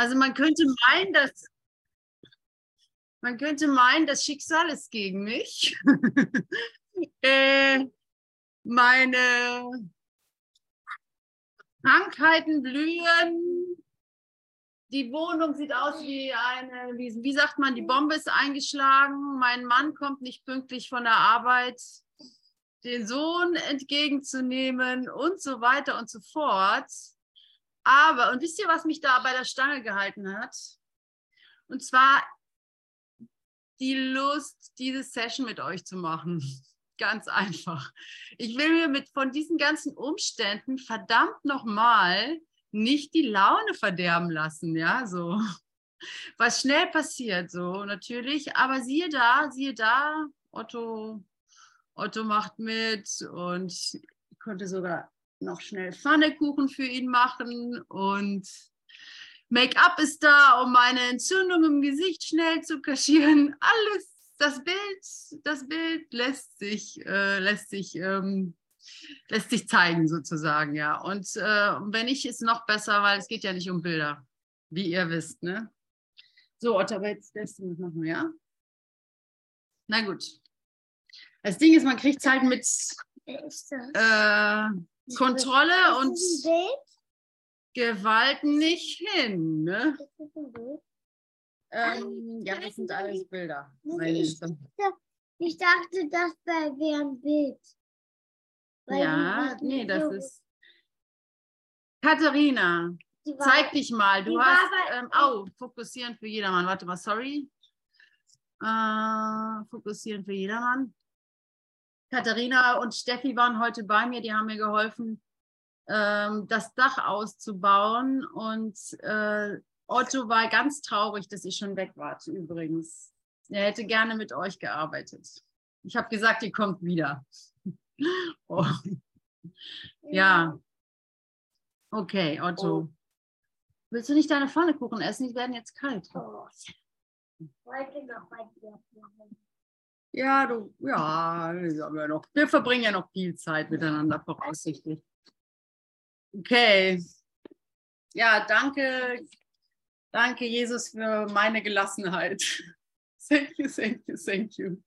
Also man könnte meinen, dass man könnte meinen, das Schicksal ist gegen mich. äh, meine Krankheiten blühen. Die Wohnung sieht aus wie eine, wie, wie sagt man, die Bombe ist eingeschlagen. Mein Mann kommt nicht pünktlich von der Arbeit, den Sohn entgegenzunehmen und so weiter und so fort. Aber, und wisst ihr, was mich da bei der Stange gehalten hat? Und zwar die Lust, diese Session mit euch zu machen. Ganz einfach. Ich will mir mit von diesen ganzen Umständen verdammt nochmal nicht die Laune verderben lassen, ja, so. Was schnell passiert, so natürlich. Aber siehe da, siehe da, Otto, Otto macht mit und ich konnte sogar noch schnell Pfannekuchen für ihn machen und Make-up ist da, um meine Entzündung im Gesicht schnell zu kaschieren. Alles, das Bild, das Bild lässt sich, äh, lässt sich, ähm, lässt sich zeigen sozusagen, ja. Und äh, wenn nicht, ist noch besser, weil es geht ja nicht um Bilder, wie ihr wisst, ne? So, Otto, aber jetzt lässt du mich machen, ja? Na gut. Das Ding ist, man kriegt es halt mit äh, Kontrolle und Gewalt nicht hin. Ne? Ähm, ja, das sind alles Bilder. Ich, ich dachte, das wäre ein Bild. ja, nee, das ist. Katharina, zeig dich mal. Du hast. Ähm, oh, fokussieren für jedermann. Warte mal, sorry. Äh, fokussieren für jedermann. Katharina und Steffi waren heute bei mir, die haben mir geholfen, ähm, das Dach auszubauen. Und äh, Otto war ganz traurig, dass ich schon weg war, übrigens. Er hätte gerne mit euch gearbeitet. Ich habe gesagt, ihr kommt wieder. oh. Ja. Okay, Otto. Oh. Willst du nicht deine Pfannekuchen essen? Die werden jetzt kalt. Oh. Heute noch bei dir. Ja, du, ja, wir, noch, wir verbringen ja noch viel Zeit miteinander voraussichtlich. Okay. Ja, danke, danke Jesus für meine Gelassenheit. Thank you, thank you, thank you.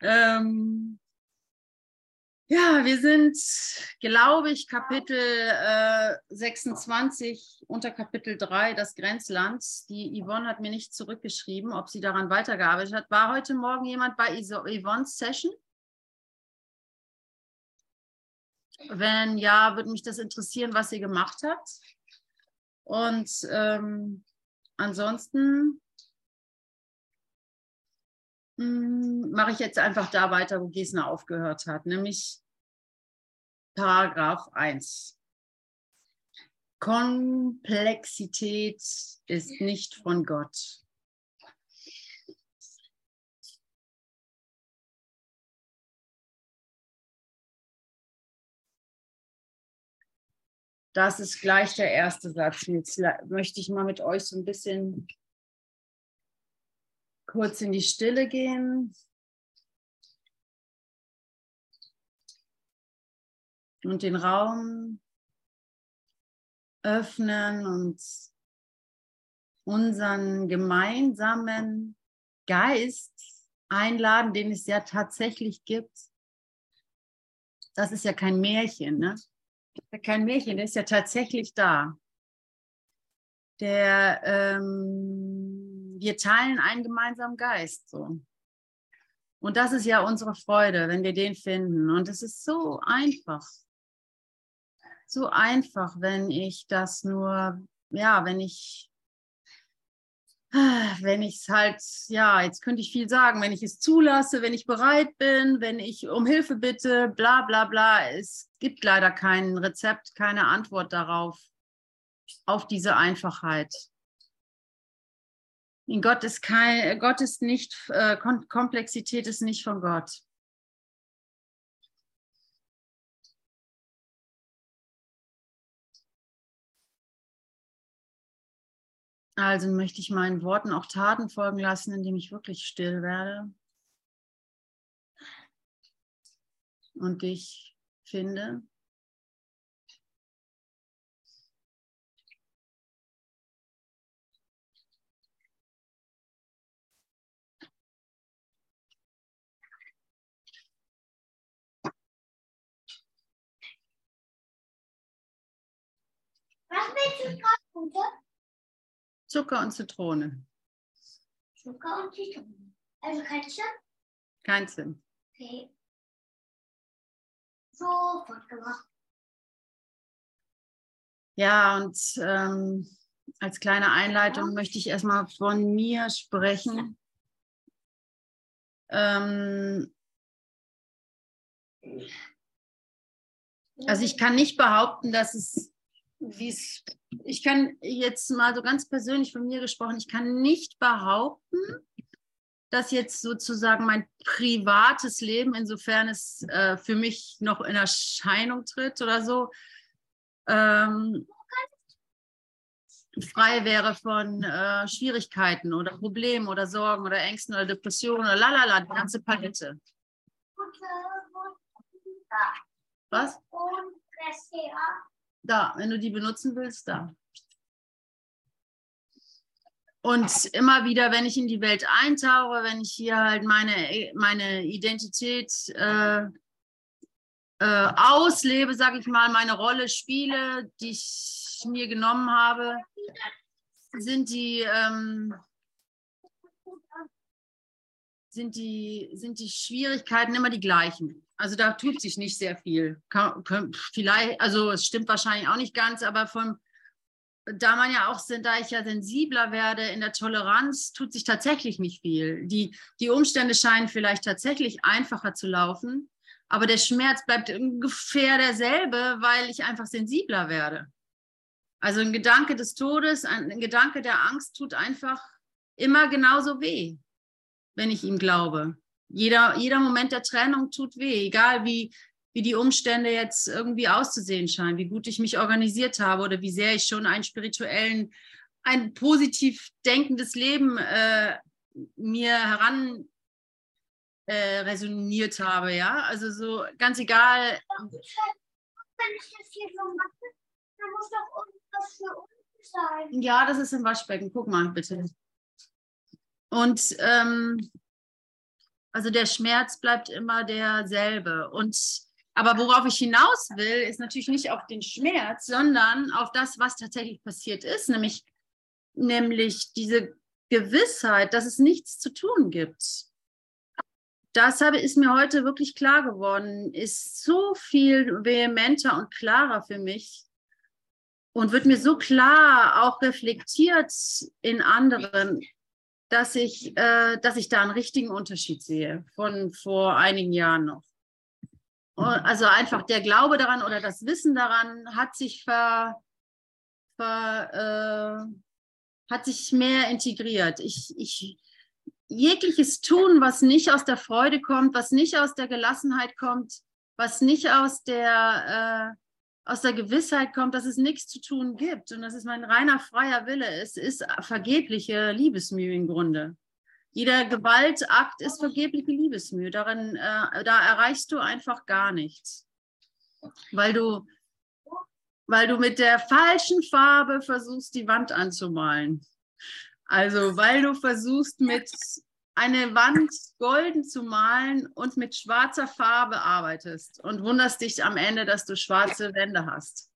Ähm, ja, wir sind, glaube ich, Kapitel äh, 26 unter Kapitel 3, das Grenzland. Die Yvonne hat mir nicht zurückgeschrieben, ob sie daran weitergearbeitet hat. War heute Morgen jemand bei Yvonne's Session? Wenn ja, würde mich das interessieren, was sie gemacht hat. Und ähm, ansonsten mache ich jetzt einfach da weiter, wo Gisner aufgehört hat, nämlich Paragraph 1. Komplexität ist nicht von Gott. Das ist gleich der erste Satz. Jetzt möchte ich mal mit euch so ein bisschen kurz in die Stille gehen. Und den Raum öffnen und unseren gemeinsamen Geist einladen, den es ja tatsächlich gibt. Das ist ja kein Märchen, ne? Kein Märchen, der ist ja tatsächlich da. Der ähm, wir teilen einen gemeinsamen Geist. So. Und das ist ja unsere Freude, wenn wir den finden. Und es ist so einfach. So einfach, wenn ich das nur, ja, wenn ich, wenn ich es halt, ja, jetzt könnte ich viel sagen, wenn ich es zulasse, wenn ich bereit bin, wenn ich um Hilfe bitte, bla bla bla. Es gibt leider kein Rezept, keine Antwort darauf, auf diese Einfachheit. Gott ist kein, Gott ist nicht, äh, Komplexität ist nicht von Gott. Also möchte ich meinen Worten auch Taten folgen lassen, indem ich wirklich still werde und dich finde. Ist gerade gute? Zucker und Zitrone. Zucker und Zitrone. Also Ketchup? Kein Sinn. Okay. Sofort gemacht. Ja, und ähm, als kleine Einleitung möchte ich erstmal von mir sprechen. Ähm, also ich kann nicht behaupten, dass es, wie es, ich kann jetzt mal so ganz persönlich von mir gesprochen, ich kann nicht behaupten, dass jetzt sozusagen mein privates Leben, insofern es äh, für mich noch in Erscheinung tritt oder so, ähm, frei wäre von äh, Schwierigkeiten oder Problemen oder Sorgen oder Ängsten oder Depressionen oder lalala, die ganze Palette. Was? Da, wenn du die benutzen willst, da. Und immer wieder, wenn ich in die Welt eintauche, wenn ich hier halt meine, meine Identität äh, äh, auslebe, sage ich mal, meine Rolle spiele, die ich mir genommen habe, sind die, ähm, sind die, sind die Schwierigkeiten immer die gleichen. Also da tut sich nicht sehr viel. Vielleicht, also es stimmt wahrscheinlich auch nicht ganz, aber von da man ja auch sind, da ich ja sensibler werde in der Toleranz, tut sich tatsächlich nicht viel. Die, die Umstände scheinen vielleicht tatsächlich einfacher zu laufen, aber der Schmerz bleibt ungefähr derselbe, weil ich einfach sensibler werde. Also ein Gedanke des Todes, ein Gedanke der Angst tut einfach immer genauso weh, wenn ich ihm glaube. Jeder, jeder Moment der Trennung tut weh, egal wie, wie die Umstände jetzt irgendwie auszusehen scheinen, wie gut ich mich organisiert habe oder wie sehr ich schon einen spirituellen, ein positiv denkendes Leben äh, mir heran äh, resoniert habe, ja. Also so ganz egal. Wenn ich das hier so mache, dann muss doch irgendwas für uns sein. Ja, das ist im Waschbecken. Guck mal bitte. Und ähm, also der Schmerz bleibt immer derselbe. Und aber worauf ich hinaus will, ist natürlich nicht auf den Schmerz, sondern auf das, was tatsächlich passiert ist, nämlich, nämlich diese Gewissheit, dass es nichts zu tun gibt. Das habe, ist mir heute wirklich klar geworden, ist so viel vehementer und klarer für mich und wird mir so klar auch reflektiert in anderen, dass ich, äh, dass ich da einen richtigen Unterschied sehe von vor einigen Jahren noch. Also einfach der Glaube daran oder das Wissen daran hat sich ver, ver äh, hat sich mehr integriert. Ich, ich, jegliches Tun, was nicht aus der Freude kommt, was nicht aus der Gelassenheit kommt, was nicht aus der, äh, aus der Gewissheit kommt, dass es nichts zu tun gibt und dass es mein reiner freier Wille ist, ist vergebliche Liebesmühe im Grunde. Jeder Gewaltakt ist vergebliche Liebesmühe. Darin, äh, da erreichst du einfach gar nichts. Weil du, weil du mit der falschen Farbe versuchst, die Wand anzumalen. Also, weil du versuchst, mit eine Wand golden zu malen und mit schwarzer Farbe arbeitest und wunderst dich am Ende, dass du schwarze Wände hast.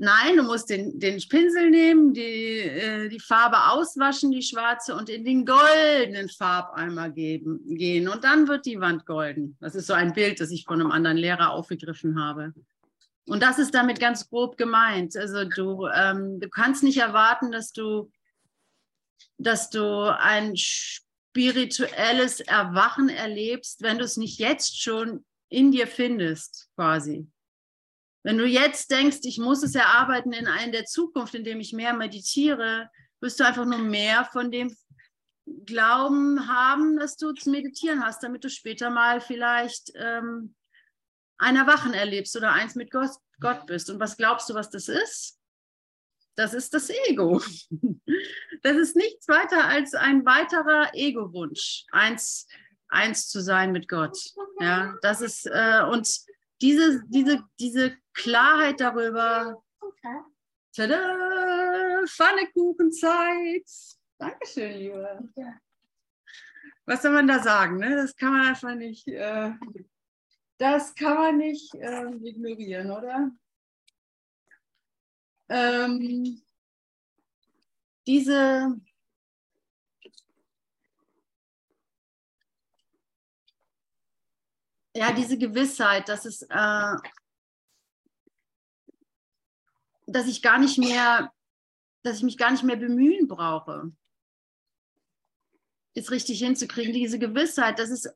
Nein, du musst den, den Pinsel nehmen, die, äh, die Farbe auswaschen, die schwarze, und in den goldenen Farbeimer geben, gehen. Und dann wird die Wand golden. Das ist so ein Bild, das ich von einem anderen Lehrer aufgegriffen habe. Und das ist damit ganz grob gemeint. Also du, ähm, du kannst nicht erwarten, dass du, dass du ein spirituelles Erwachen erlebst, wenn du es nicht jetzt schon in dir findest, quasi. Wenn du jetzt denkst, ich muss es erarbeiten in einer der Zukunft, indem ich mehr meditiere, wirst du einfach nur mehr von dem Glauben haben, dass du zu meditieren hast, damit du später mal vielleicht ähm, ein Erwachen erlebst oder eins mit Gott, Gott bist. Und was glaubst du, was das ist? Das ist das Ego. Das ist nichts weiter als ein weiterer Ego-Wunsch, eins, eins zu sein mit Gott. Ja, das ist, äh, und diese, diese, diese Klarheit darüber. Tada! Pfannekuchenzeit! Dankeschön, Liebe. Was soll man da sagen? Ne? Das kann man einfach nicht, äh, das kann man nicht äh, ignorieren, oder? Ähm, diese ja, diese Gewissheit, dass es, äh, dass ich gar nicht mehr, dass ich mich gar nicht mehr bemühen brauche, es richtig hinzukriegen. Diese Gewissheit, dass es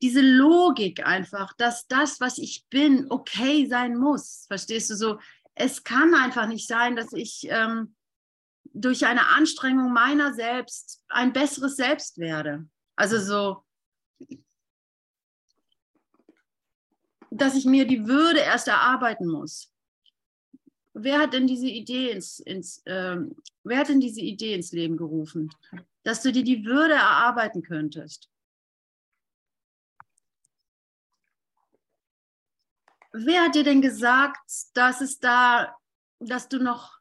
diese Logik einfach, dass das, was ich bin, okay sein muss. Verstehst du so? Es kann einfach nicht sein, dass ich ähm, durch eine Anstrengung meiner selbst ein besseres Selbst werde. Also so, dass ich mir die Würde erst erarbeiten muss. Wer hat denn diese Idee ins, ins ähm, wer hat denn diese Idee ins Leben gerufen, dass du dir die Würde erarbeiten könntest? Wer hat dir denn gesagt, dass es da, dass du noch,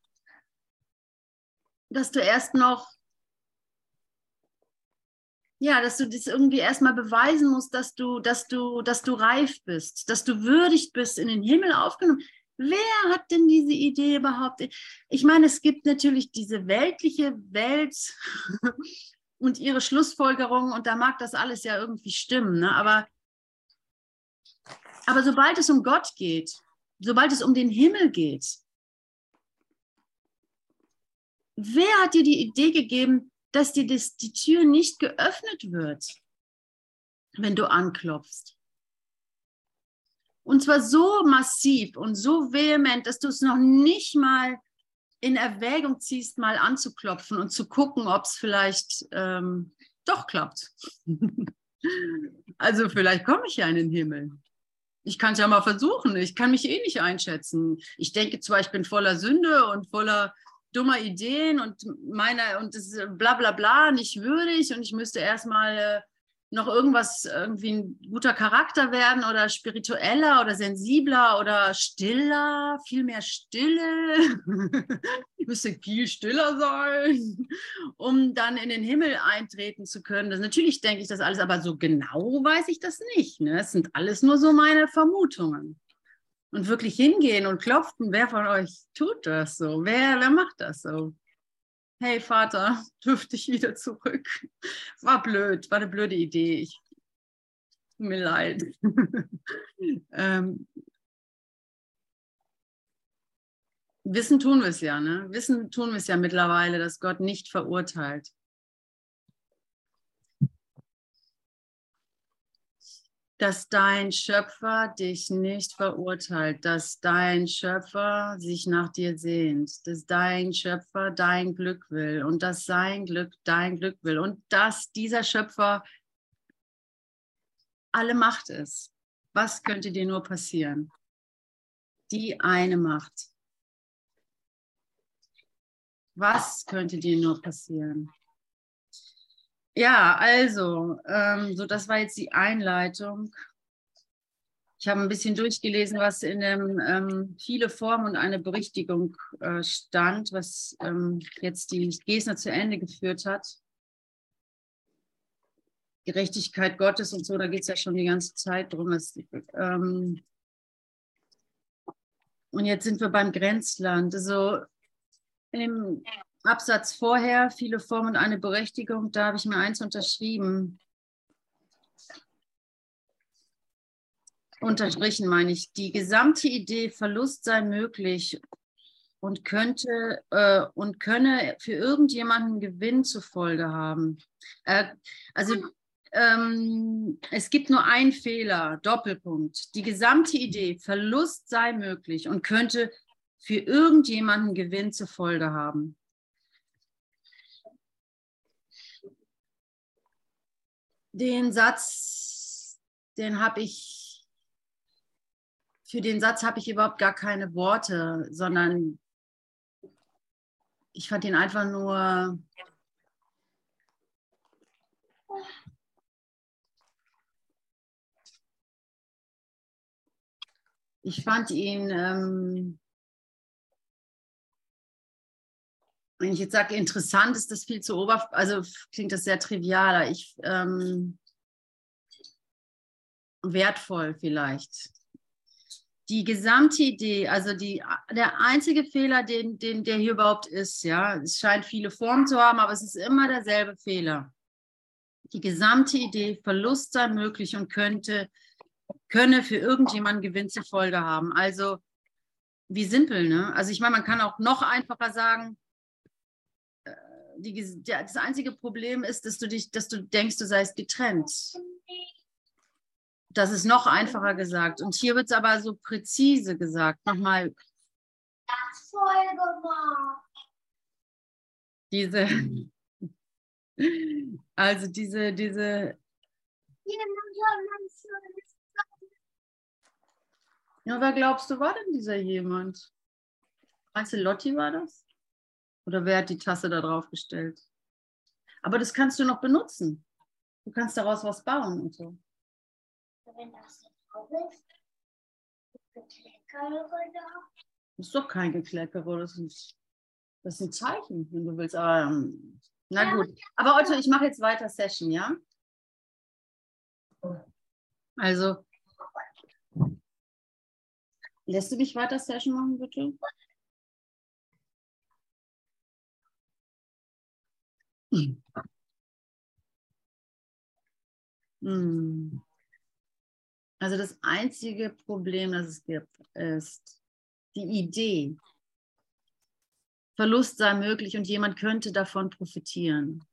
dass du erst noch ja, dass du das irgendwie erstmal beweisen musst, dass du, dass du, dass du reif bist, dass du würdig bist, in den Himmel aufgenommen. Wer hat denn diese Idee überhaupt? Ich meine, es gibt natürlich diese weltliche Welt und ihre Schlussfolgerungen und da mag das alles ja irgendwie stimmen, ne? aber, aber sobald es um Gott geht, sobald es um den Himmel geht, wer hat dir die Idee gegeben, dass dir das, die Tür nicht geöffnet wird, wenn du anklopfst. Und zwar so massiv und so vehement, dass du es noch nicht mal in Erwägung ziehst, mal anzuklopfen und zu gucken, ob es vielleicht ähm, doch klappt. also vielleicht komme ich ja in den Himmel. Ich kann es ja mal versuchen. Ich kann mich eh nicht einschätzen. Ich denke zwar, ich bin voller Sünde und voller dummer Ideen und meiner und das ist bla bla bla nicht würdig und ich müsste erstmal äh, noch irgendwas irgendwie ein guter Charakter werden oder spiritueller oder sensibler oder stiller, viel mehr Stille. ich müsste viel stiller sein, um dann in den Himmel eintreten zu können. Das, natürlich denke ich das alles, aber so genau weiß ich das nicht. Ne? Das sind alles nur so meine Vermutungen und wirklich hingehen und klopfen, wer von euch tut das so? Wer, wer macht das so? Hey Vater, dürfte ich wieder zurück? War blöd, war eine blöde Idee. Ich, tut mir leid. ähm, Wissen tun wir es ja, ne? Wissen tun wir es ja mittlerweile, dass Gott nicht verurteilt. Dass dein Schöpfer dich nicht verurteilt, dass dein Schöpfer sich nach dir sehnt, dass dein Schöpfer dein Glück will und dass sein Glück dein Glück will und dass dieser Schöpfer alle Macht ist. Was könnte dir nur passieren? Die eine Macht. Was könnte dir nur passieren? Ja, also, ähm, so das war jetzt die Einleitung. Ich habe ein bisschen durchgelesen, was in dem ähm, viele Formen und eine Berichtigung äh, stand, was ähm, jetzt die Gesner zu Ende geführt hat. Gerechtigkeit Gottes und so, da geht es ja schon die ganze Zeit drum. Dass, ähm, und jetzt sind wir beim Grenzland. Also im Absatz vorher, viele Formen und eine Berechtigung, da habe ich mir eins unterschrieben. Unterstrichen meine ich, die gesamte Idee, Verlust sei möglich und könnte äh, und könne für irgendjemanden Gewinn zur Folge haben. Äh, also ähm, es gibt nur einen Fehler, Doppelpunkt. Die gesamte Idee, Verlust sei möglich und könnte für irgendjemanden Gewinn zur Folge haben. Den Satz, den habe ich, für den Satz habe ich überhaupt gar keine Worte, sondern ich fand ihn einfach nur ich fand ihn ähm, wenn ich jetzt sage, interessant, ist das viel zu oberflächlich, also klingt das sehr trivial. Ich, ähm, wertvoll vielleicht. die gesamte Idee, also die, der einzige Fehler, den, den, der hier überhaupt ist, ja, es scheint viele Formen zu haben, aber es ist immer derselbe Fehler. Die gesamte Idee, Verlust sei möglich und könnte, könne für irgendjemanden Gewinn zur Folge haben. Also, wie simpel, ne? Also, ich meine, man kann auch noch einfacher sagen, die, das einzige Problem ist, dass du dich, dass du denkst, du seist getrennt. Das ist noch einfacher gesagt. Und hier wird es aber so präzise gesagt. Nochmal. Diese, also diese, diese. Ja, wer glaubst du, war denn dieser jemand? Meinst du, Lotti war das? Oder wer hat die Tasse da drauf gestellt? Aber das kannst du noch benutzen. Du kannst daraus was bauen und so wenn das drauf ist, Gekleckere da. Das ist doch kein Gekleckere, das ist, das ist ein Zeichen, wenn du willst. Aber, ähm, na Ja, gut. Aber Otto, ich mache jetzt weiter Session, ja? Also, lässt du mich weiter Session machen, bitte? Also das einzige Problem, das es gibt, ist die Idee. Verlust sei möglich und jemand könnte davon profitieren.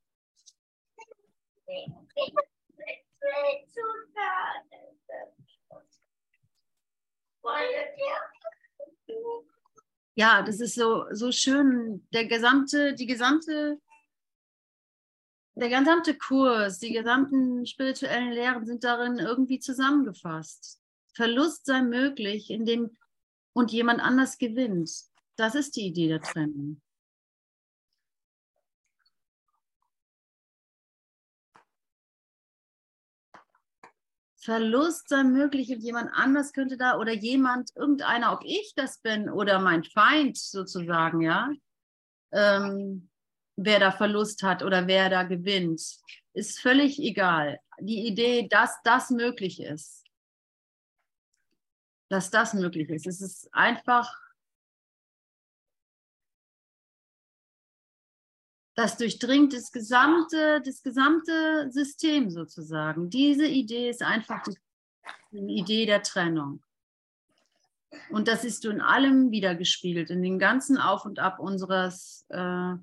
Ja, das ist so, so schön. Der gesamte, die gesamte, der gesamte Kurs, die gesamten spirituellen Lehren sind darin irgendwie zusammengefasst. Verlust sei möglich, indem und jemand anders gewinnt. Das ist die Idee der Trennung. Verlust sei möglich und jemand anders könnte da oder jemand, irgendeiner, ob ich das bin oder mein Feind sozusagen, ja, ähm, wer da Verlust hat oder wer da gewinnt, ist völlig egal. Die Idee, dass das möglich ist, dass das möglich ist, es ist einfach das durchdringt das gesamte, das gesamte System sozusagen. Diese Idee ist einfach die, Idee der Trennung. Und das ist in allem wiedergespiegelt, in den ganzen Auf und Ab unseres äh,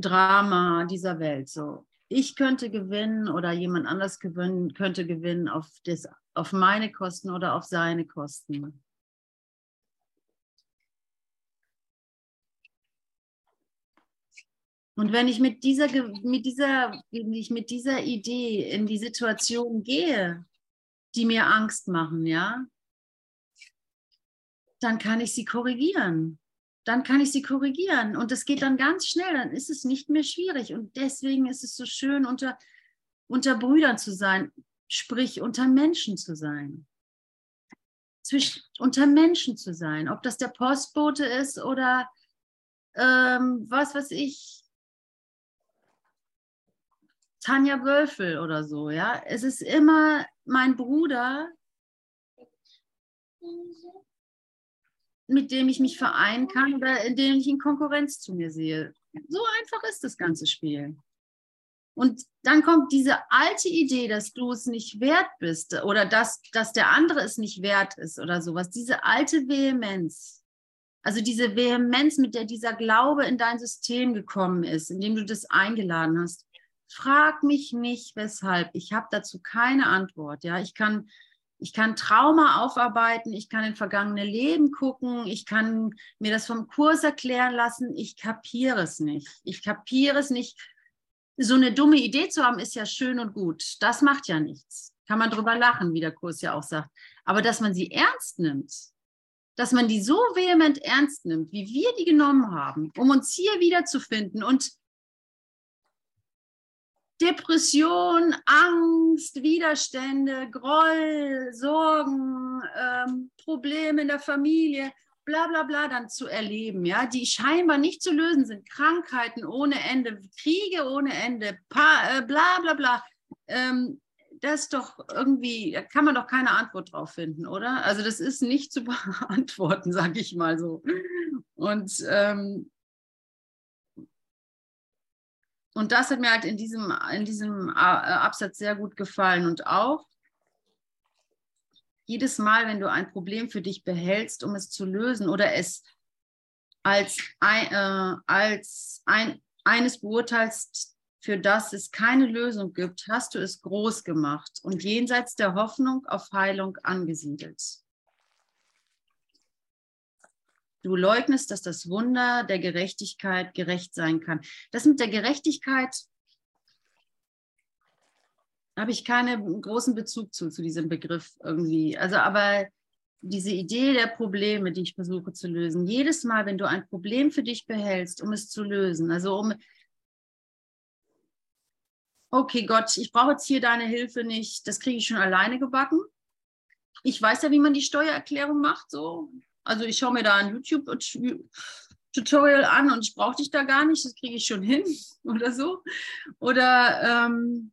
Drama dieser Welt. So, ich könnte gewinnen oder jemand anders gewinnen, könnte gewinnen auf, das, auf meine Kosten oder auf seine Kosten. Und wenn ich mit dieser, mit dieser, wenn ich mit dieser Idee in die Situation gehe, die mir Angst machen, ja, dann kann ich sie korrigieren. Dann kann ich sie korrigieren. Und das geht dann ganz schnell, dann ist es nicht mehr schwierig. Und deswegen ist es so schön, unter, unter Brüdern zu sein, sprich unter Menschen zu sein. Zwischen, unter Menschen zu sein, ob das der Postbote ist oder ähm, was weiß ich, Tanja Wölfel oder so, ja. Es ist immer mein Bruder, mit dem ich mich vereinen kann oder in dem ich in Konkurrenz zu mir sehe. So einfach ist das ganze Spiel. Und dann kommt diese alte Idee, dass du es nicht wert bist oder dass, dass der andere es nicht wert ist oder sowas. Diese alte Vehemenz. Also diese Vehemenz, mit der dieser Glaube in dein System gekommen ist, indem du das eingeladen hast. Frag mich nicht, weshalb. Ich habe dazu keine Antwort. Ja, ich kann, ich kann Trauma aufarbeiten, ich kann in vergangene Leben gucken, ich kann mir das vom Kurs erklären lassen. Ich kapiere es nicht. Ich kapiere es nicht. So eine dumme Idee zu haben, ist ja schön und gut. Das macht ja nichts. Kann man drüber lachen, wie der Kurs ja auch sagt. Aber dass man sie ernst nimmt, dass man die so vehement ernst nimmt, wie wir die genommen haben, um uns hier wiederzufinden und Depression, Angst, Widerstände, Groll, Sorgen, ähm, Probleme in der Familie, bla bla bla dann zu erleben, ja, die scheinbar nicht zu lösen sind. Krankheiten ohne Ende, Kriege ohne Ende, pa äh, bla bla bla. Ähm, das ist doch irgendwie, da kann man doch keine Antwort drauf finden, oder? Also das ist nicht zu beantworten, sage ich mal so. Und, ähm, und das hat mir halt in diesem, in diesem äh, Absatz sehr gut gefallen. Und auch jedes Mal, wenn du ein Problem für dich behältst, um es zu lösen oder es als, äh, als ein, eines beurteilst, für das es keine Lösung gibt, hast du es groß gemacht und jenseits der Hoffnung auf Heilung angesiedelt. Du leugnest, dass das Wunder der Gerechtigkeit gerecht sein kann. Das mit der Gerechtigkeit habe ich keinen großen Bezug zu, zu diesem Begriff irgendwie. Also, aber diese Idee der Probleme, die ich versuche zu lösen, jedes Mal, wenn du ein Problem für dich behältst, um es zu lösen, also um okay Gott, ich brauche jetzt hier deine Hilfe nicht, das kriege ich schon alleine gebacken. Ich weiß ja, wie man die Steuererklärung macht, so. Also ich schaue mir da ein YouTube-Tutorial an und ich brauche dich da gar nicht, das kriege ich schon hin oder so. Oder ähm,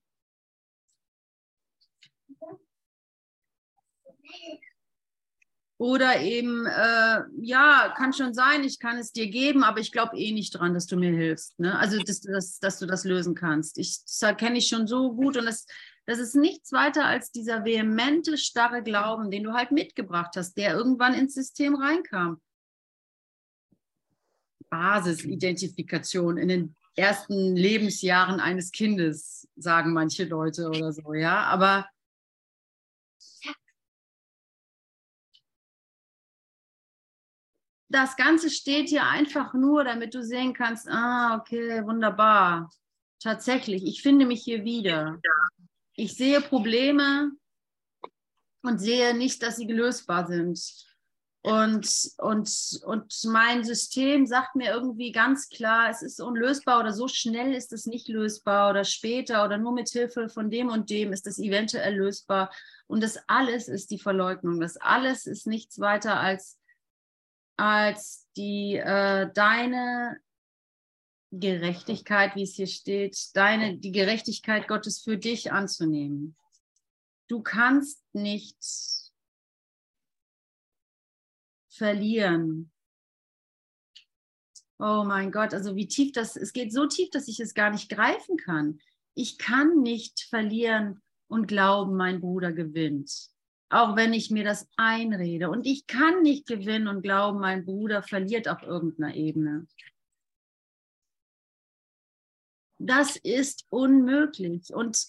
Oder eben, äh, ja, kann schon sein, ich kann es dir geben, aber ich glaube eh nicht dran, dass du mir hilfst. Ne? Also, dass, dass, dass du das lösen kannst. Ich, das erkenne ich schon so gut und das, das ist nichts weiter als dieser vehemente, starre Glauben, den du halt mitgebracht hast, der irgendwann ins System reinkam. Basisidentifikation in den ersten Lebensjahren eines Kindes, sagen manche Leute oder so, ja. Aber das Ganze steht hier einfach nur, damit du sehen kannst, ah, okay, wunderbar. Tatsächlich, ich finde mich hier wieder. Ich sehe Probleme und sehe nicht, dass sie gelösbar sind. Und, und, und mein System sagt mir irgendwie ganz klar, es ist unlösbar oder so schnell ist es nicht lösbar oder später oder nur mit Hilfe von dem und dem ist es eventuell lösbar. Und das alles ist die Verleugnung. Das alles ist nichts weiter als als die äh, deine Gerechtigkeit, wie es hier steht, deine die Gerechtigkeit Gottes für dich anzunehmen. Du kannst nicht verlieren. Oh mein Gott, also wie tief das, es geht so tief, dass ich es gar nicht greifen kann. Ich kann nicht verlieren und glauben, mein Bruder gewinnt auch wenn ich mir das einrede. Und ich kann nicht gewinnen und glauben, mein Bruder verliert auf irgendeiner Ebene. Das ist unmöglich. Und,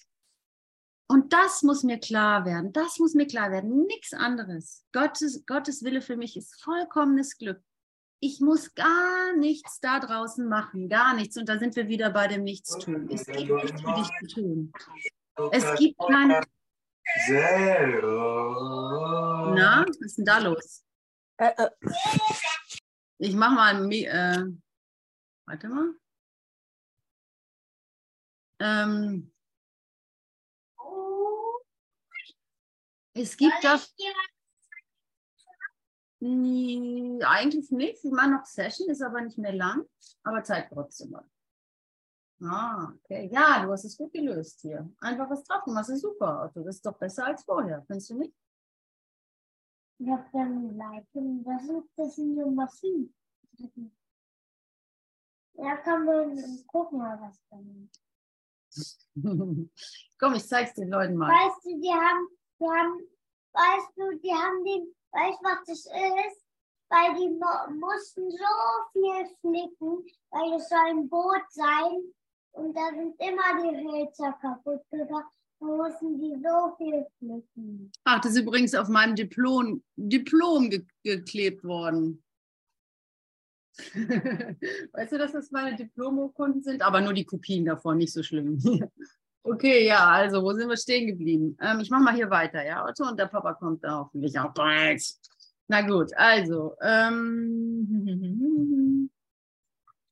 und das muss mir klar werden. Das muss mir klar werden. Nichts anderes. Gottes, Gottes Wille für mich ist vollkommenes Glück. Ich muss gar nichts da draußen machen, gar nichts. Und da sind wir wieder bei dem Nichtstun. Es gibt nichts für dich zu tun. Es gibt kein. Na, was ist denn da los? Äh, äh. Ich mach mal, äh, warte mal. Ähm, es gibt das. Eigentlich nicht. Ich mache noch Session, ist aber nicht mehr lang, aber Zeit trotzdem mal. Ah, okay. Ja, du hast es gut gelöst hier. Einfach was drauf gemacht. Ist super. Also das ist doch besser als vorher. Findest du nicht? Ja, dann liken. Das sind, das sind so Maschinen. Ja, kann man gucken, was dann. Komm, ich zeig's den Leuten mal. Weißt du, die haben, die haben, weißt du, die haben den, weißt du, was das ist? Weil die mussten so viel flicken, weil es soll ein Boot sein und da sind immer die Hölzer kaputt gegangen. Da mussten die so viel flicken. Ach, das ist übrigens auf meinem Diplom, Diplom ge geklebt worden. weißt du, dass das meine Diplomurkunden sind? Aber nur die Kopien davon, nicht so schlimm. okay, ja, also wo sind wir stehen geblieben? Ähm, ich mache mal hier weiter, ja, Otto, und der Papa kommt da hoffentlich auch bald. Na gut, also. Ähm,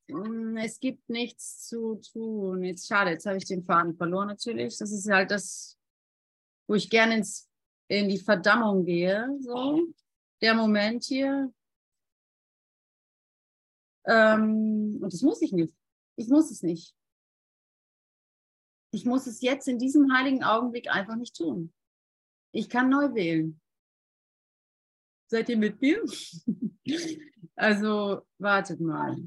Hm, es gibt nichts zu tun. Jetzt schade, jetzt habe ich den Faden verloren natürlich. Das ist halt das, wo ich gerne ins, in die Verdammung gehe. So, der Moment hier. Ähm, und das muss ich nicht. Ich muss es nicht. Ich muss es jetzt in diesem heiligen Augenblick einfach nicht tun. Ich kann neu wählen. Seid ihr mit mir? also wartet mal.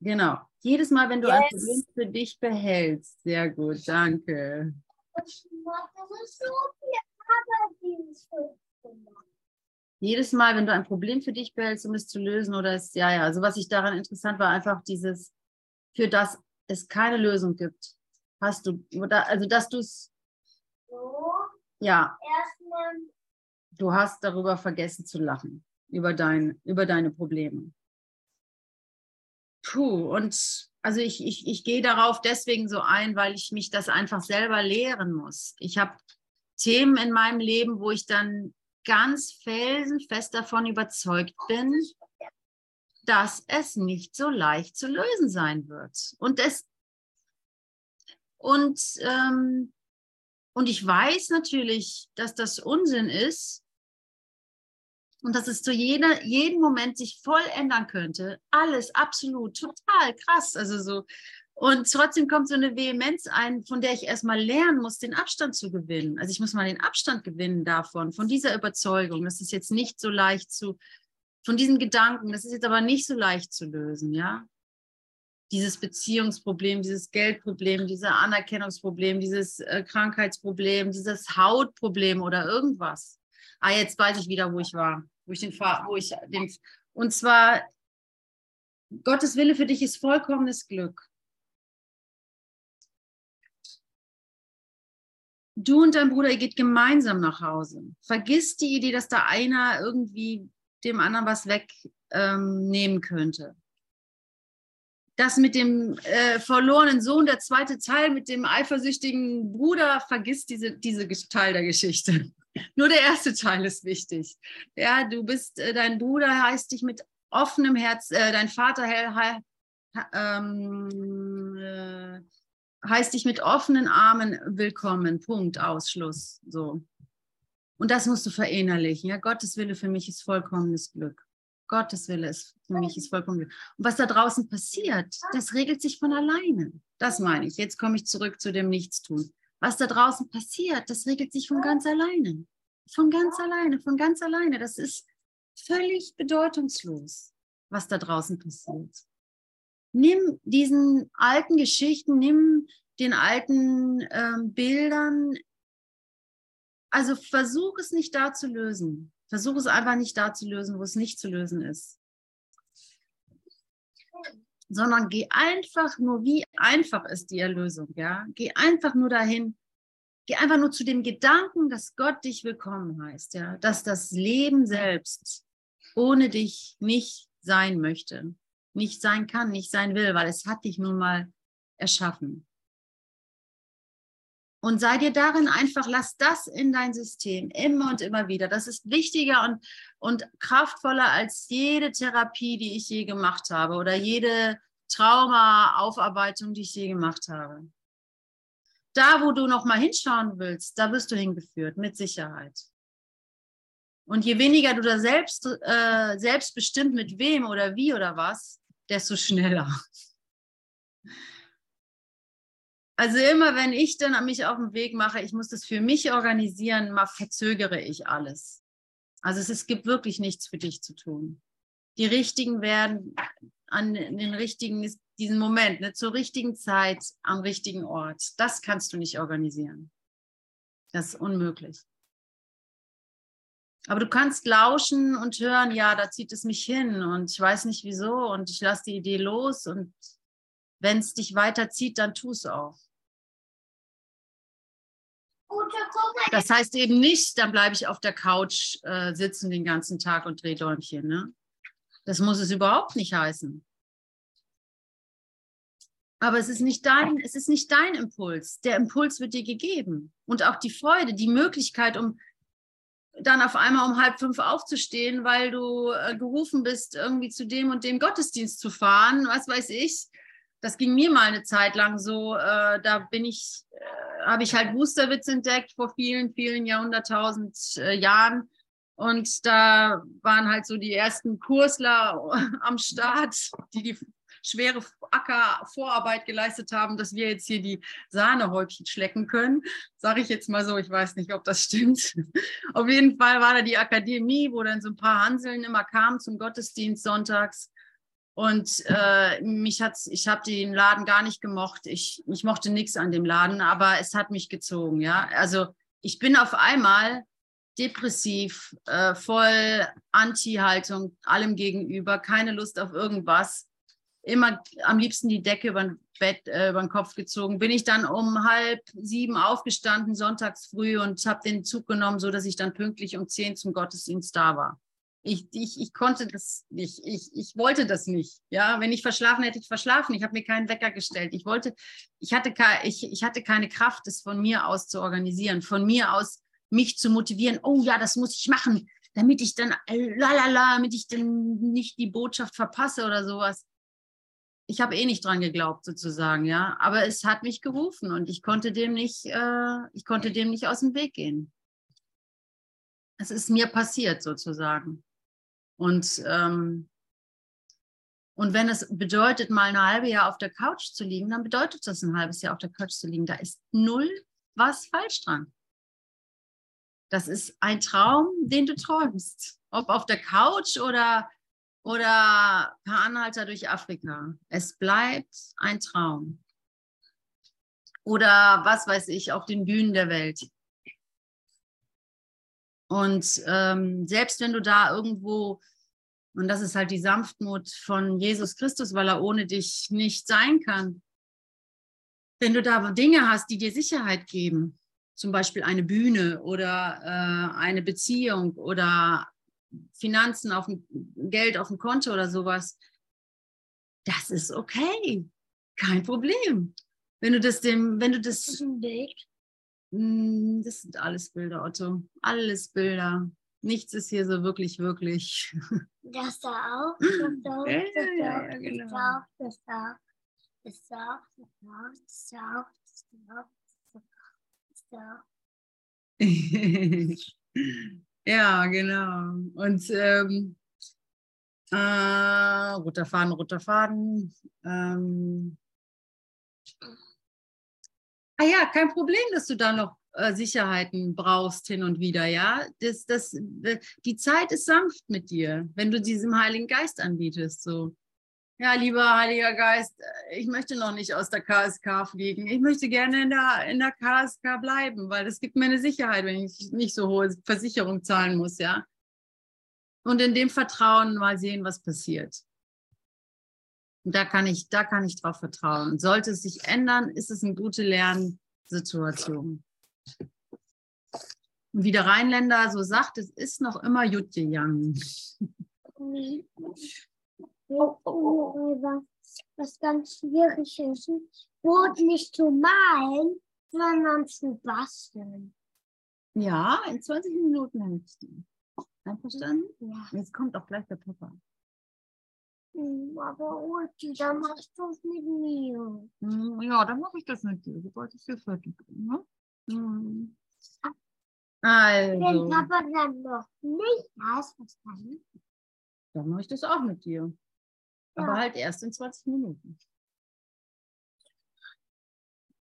Genau. Jedes Mal, wenn du yes. ein Problem für dich behältst. Sehr gut, danke. Das ist so viel Arbeit, dieses jedes Mal, wenn du ein Problem für dich behältst, um es zu lösen, oder es, ja, ja, also was ich daran interessant war, einfach dieses, für das es keine Lösung gibt, hast du, oder, also dass du es, so, ja, erstmal, du hast darüber vergessen zu lachen, über, dein, über deine Probleme. Puh, und also ich, ich, ich gehe darauf deswegen so ein, weil ich mich das einfach selber lehren muss. Ich habe Themen in meinem Leben, wo ich dann ganz felsenfest davon überzeugt bin, dass es nicht so leicht zu lösen sein wird. Und es und ähm, und ich weiß natürlich, dass das Unsinn ist und dass es zu jeder, jedem Moment sich voll ändern könnte. Alles absolut, total krass. Also so, und trotzdem kommt so eine Vehemenz ein, von der ich erstmal lernen muss, den Abstand zu gewinnen. Also ich muss mal den Abstand gewinnen davon, von dieser Überzeugung. Das ist jetzt nicht so leicht zu, von diesen Gedanken, das ist jetzt aber nicht so leicht zu lösen, ja. Dieses Beziehungsproblem, dieses Geldproblem, dieses Anerkennungsproblem, dieses äh, Krankheitsproblem, dieses Hautproblem oder irgendwas. Ah, jetzt weiß ich wieder, wo ich war, wo ich den, wo ich den, und zwar Gottes Wille für dich ist vollkommenes Glück. Du und dein Bruder, ihr geht gemeinsam nach Hause. Vergiss die Idee, dass da einer irgendwie dem anderen was wegnehmen ähm, könnte. Das mit dem äh, verlorenen Sohn, der zweite Teil mit dem eifersüchtigen Bruder, vergiss diese, diese Teil der Geschichte. Nur der erste Teil ist wichtig. Ja, du bist, äh, dein Bruder heißt dich mit offenem Herz, äh, dein Vater he, he, ähm, äh, heißt dich mit offenen Armen willkommen. Punkt, Ausschluss. So. Und das musst du verinnerlichen. Ja, Gottes Wille für mich ist vollkommenes Glück. Gottes Wille ist für mich ist vollkommen Glück. Und was da draußen passiert, das regelt sich von alleine. Das meine ich. Jetzt komme ich zurück zu dem Nichtstun. Was da draußen passiert, das regelt sich von ganz alleine. Von ganz alleine, von ganz alleine. Das ist völlig bedeutungslos, was da draußen passiert nimm diesen alten Geschichten, nimm den alten ähm, Bildern, also versuch es nicht da zu lösen. Versuch es einfach nicht da zu lösen, wo es nicht zu lösen ist. Sondern geh einfach nur, wie einfach ist die Erlösung, ja? Geh einfach nur dahin, geh einfach nur zu dem Gedanken, dass Gott dich willkommen heißt, ja? Dass das Leben selbst ohne dich nicht sein möchte nicht sein kann, nicht sein will, weil es hat dich nun mal erschaffen. Und sei dir darin einfach, lass das in dein System immer und immer wieder. Das ist wichtiger und, und kraftvoller als jede Therapie, die ich je gemacht habe oder jede Trauma-Aufarbeitung, die ich je gemacht habe. Da, wo du noch mal hinschauen willst, da wirst du hingeführt, mit Sicherheit. Und je weniger du da selbst, äh, selbst bestimmt mit wem oder wie oder was, desto schneller. Also immer, wenn ich dann mich auf den Weg mache, ich muss das für mich organisieren, mal verzögere ich alles. Also es, es gibt wirklich nichts für dich zu tun. Die Richtigen werden an den richtigen, diesen Moment, ne, zur richtigen Zeit, am richtigen Ort. Das kannst du nicht organisieren. Das ist unmöglich. Aber du kannst lauschen und hören, ja, da zieht es mich hin und ich weiß nicht wieso und ich lasse die Idee los und wenn es dich weiterzieht, dann tu es auch. Das heißt eben nicht, dann bleibe ich auf der Couch äh, sitzen den ganzen Tag und drehe Däumchen. Ne? Das muss es überhaupt nicht heißen. Aber es ist nicht dein, es ist nicht dein Impuls. Der Impuls wird dir gegeben. Und auch die Freude, die Möglichkeit, um dann auf einmal um halb fünf aufzustehen, weil du äh, gerufen bist, irgendwie zu dem und dem Gottesdienst zu fahren, was weiß ich. Das ging mir mal eine Zeit lang so. Äh, da bin ich, äh, habe ich halt Boosterwitz entdeckt vor vielen, vielen Jahrhunderttausend äh, Jahren. Und da waren halt so die ersten Kursler am Start, die die schwere Acker Vorarbeit geleistet haben, dass wir jetzt hier die Sahnehäubchen schlecken können. Sage ich jetzt mal so, ich weiß nicht, ob das stimmt. Auf jeden Fall war da die Akademie, wo dann so ein paar Hanseln immer kamen zum Gottesdienst sonntags. Und äh, mich hat's, ich habe den Laden gar nicht gemocht. Ich, ich mochte nichts an dem Laden, aber es hat mich gezogen, ja. Also ich bin auf einmal depressiv, äh, voll Anti-Haltung allem gegenüber, keine Lust auf irgendwas. Immer am liebsten die Decke über den Bett, äh, über den Kopf gezogen. Bin ich dann um halb sieben aufgestanden, sonntags früh und habe den Zug genommen, so dass ich dann pünktlich um zehn zum Gottesdienst da war. Ich, ich, ich konnte das nicht. Ich, ich wollte das nicht. Ja, wenn ich verschlafen hätte, ich verschlafen. Ich habe mir keinen Wecker gestellt. Ich wollte, ich hatte, ich, ich hatte keine Kraft, es von mir aus zu organisieren, von mir aus mich zu motivieren. Oh ja, das muss ich machen, damit ich dann, lalala, damit ich dann nicht die Botschaft verpasse oder sowas. Ich habe eh nicht dran geglaubt, sozusagen, ja. Aber es hat mich gerufen und ich konnte dem nicht, äh, ich konnte dem nicht aus dem Weg gehen. Es ist mir passiert, sozusagen. Und, ähm, und wenn es bedeutet, mal ein halbes Jahr auf der Couch zu liegen, dann bedeutet das ein halbes Jahr auf der Couch zu liegen. Da ist null was falsch dran. Das ist ein Traum, den du träumst. Ob auf der Couch oder, oder per Anhalter durch Afrika. Es bleibt ein Traum. Oder was weiß ich, auf den Bühnen der Welt. Und ähm, selbst wenn du da irgendwo, und das ist halt die Sanftmut von Jesus Christus, weil er ohne dich nicht sein kann, wenn du da Dinge hast, die dir Sicherheit geben, zum Beispiel eine Bühne oder äh, eine Beziehung oder Finanzen auf dem Geld auf dem Konto oder sowas, das ist okay, kein Problem. Wenn du das dem, wenn du das, das ist ein Bild. Hm, das sind alles Bilder, Otto. Alles Bilder. Nichts ist hier so wirklich, wirklich. Das da auch, das da auch, das da auch, das genau. da auch, das da auch, das da auch, das da auch, das da auch, das da auch, das da auch. Ja, genau. Und ähm, äh, roter Faden, roter Faden. Ähm, Ah ja, kein Problem, dass du da noch äh, Sicherheiten brauchst hin und wieder, ja. Das, das, äh, die Zeit ist sanft mit dir, wenn du diesem Heiligen Geist anbietest. So, ja, lieber Heiliger Geist, äh, ich möchte noch nicht aus der KSK fliegen. Ich möchte gerne in der, in der KSK bleiben, weil das gibt mir eine Sicherheit, wenn ich nicht so hohe Versicherung zahlen muss, ja. Und in dem Vertrauen mal sehen, was passiert. Da kann ich, da kann ich drauf vertrauen. Sollte es sich ändern, ist es eine gute Lernsituation. Und wie der Rheinländer so sagt, es ist noch immer Jutje Yang. Was ganz schwierig ist, Brot nicht zu malen, sondern zu basteln. Ja, in 20 Minuten hältst du. Einverstanden? Ja. Jetzt kommt auch gleich der Papa. Hm, aber Ulti, dann machst du es mit mir. Hm, ja, dann mache ich das mit dir, sobald ich hier fertig bin. Ne? Hm. Also. Wenn Papa dann noch nicht weiß, was dann? Dann mache ich das auch mit dir. Aber halt erst in 20 Minuten.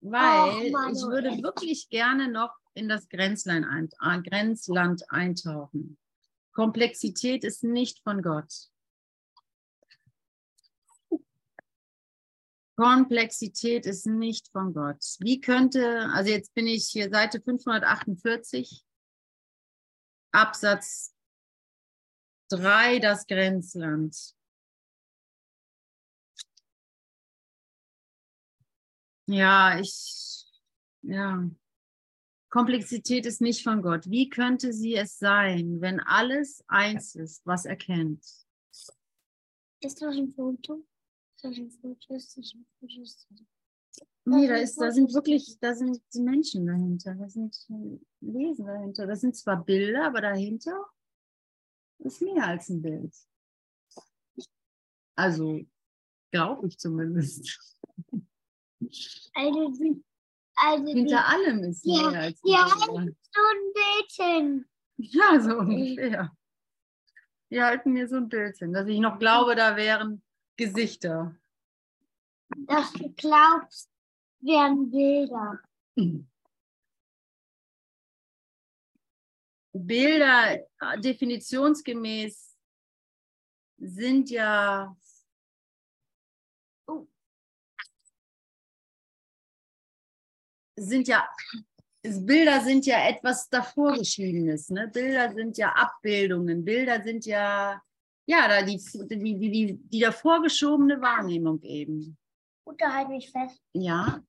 Weil oh, ich würde wirklich gerne noch in das Grenzland, ein, äh, Grenzland eintauchen. Komplexität ist nicht von Gott. Komplexität ist nicht von Gott. Wie könnte, also jetzt bin ich hier Seite 548, Absatz 3, das Grenzland. Ja, ich, ja. Komplexität ist nicht von Gott. Wie könnte sie es sein, wenn alles eins ist, was er kennt? Ist das ein Foto? Nee, da, ist, da sind wirklich, da sind die Menschen dahinter, da sind Wesen dahinter. Das sind zwar Bilder, aber dahinter ist mehr als ein Bild. Also, glaube ich zumindest. Also, also Hinter allem ist mehr ja, als so ein Bildchen. Ja, so ungefähr. Wir halten mir so ein Bildchen, dass ich noch glaube, da wären Gesichter. dass du glaubst, wären Bilder. Bilder äh, definitionsgemäß sind ja sind ja Bilder sind ja etwas davor geschriebenes. Ne? Bilder sind ja Abbildungen. Bilder sind ja ja da die, die, die, die davor geschobene Wahrnehmung eben. Unterhalt mich fest. Ja.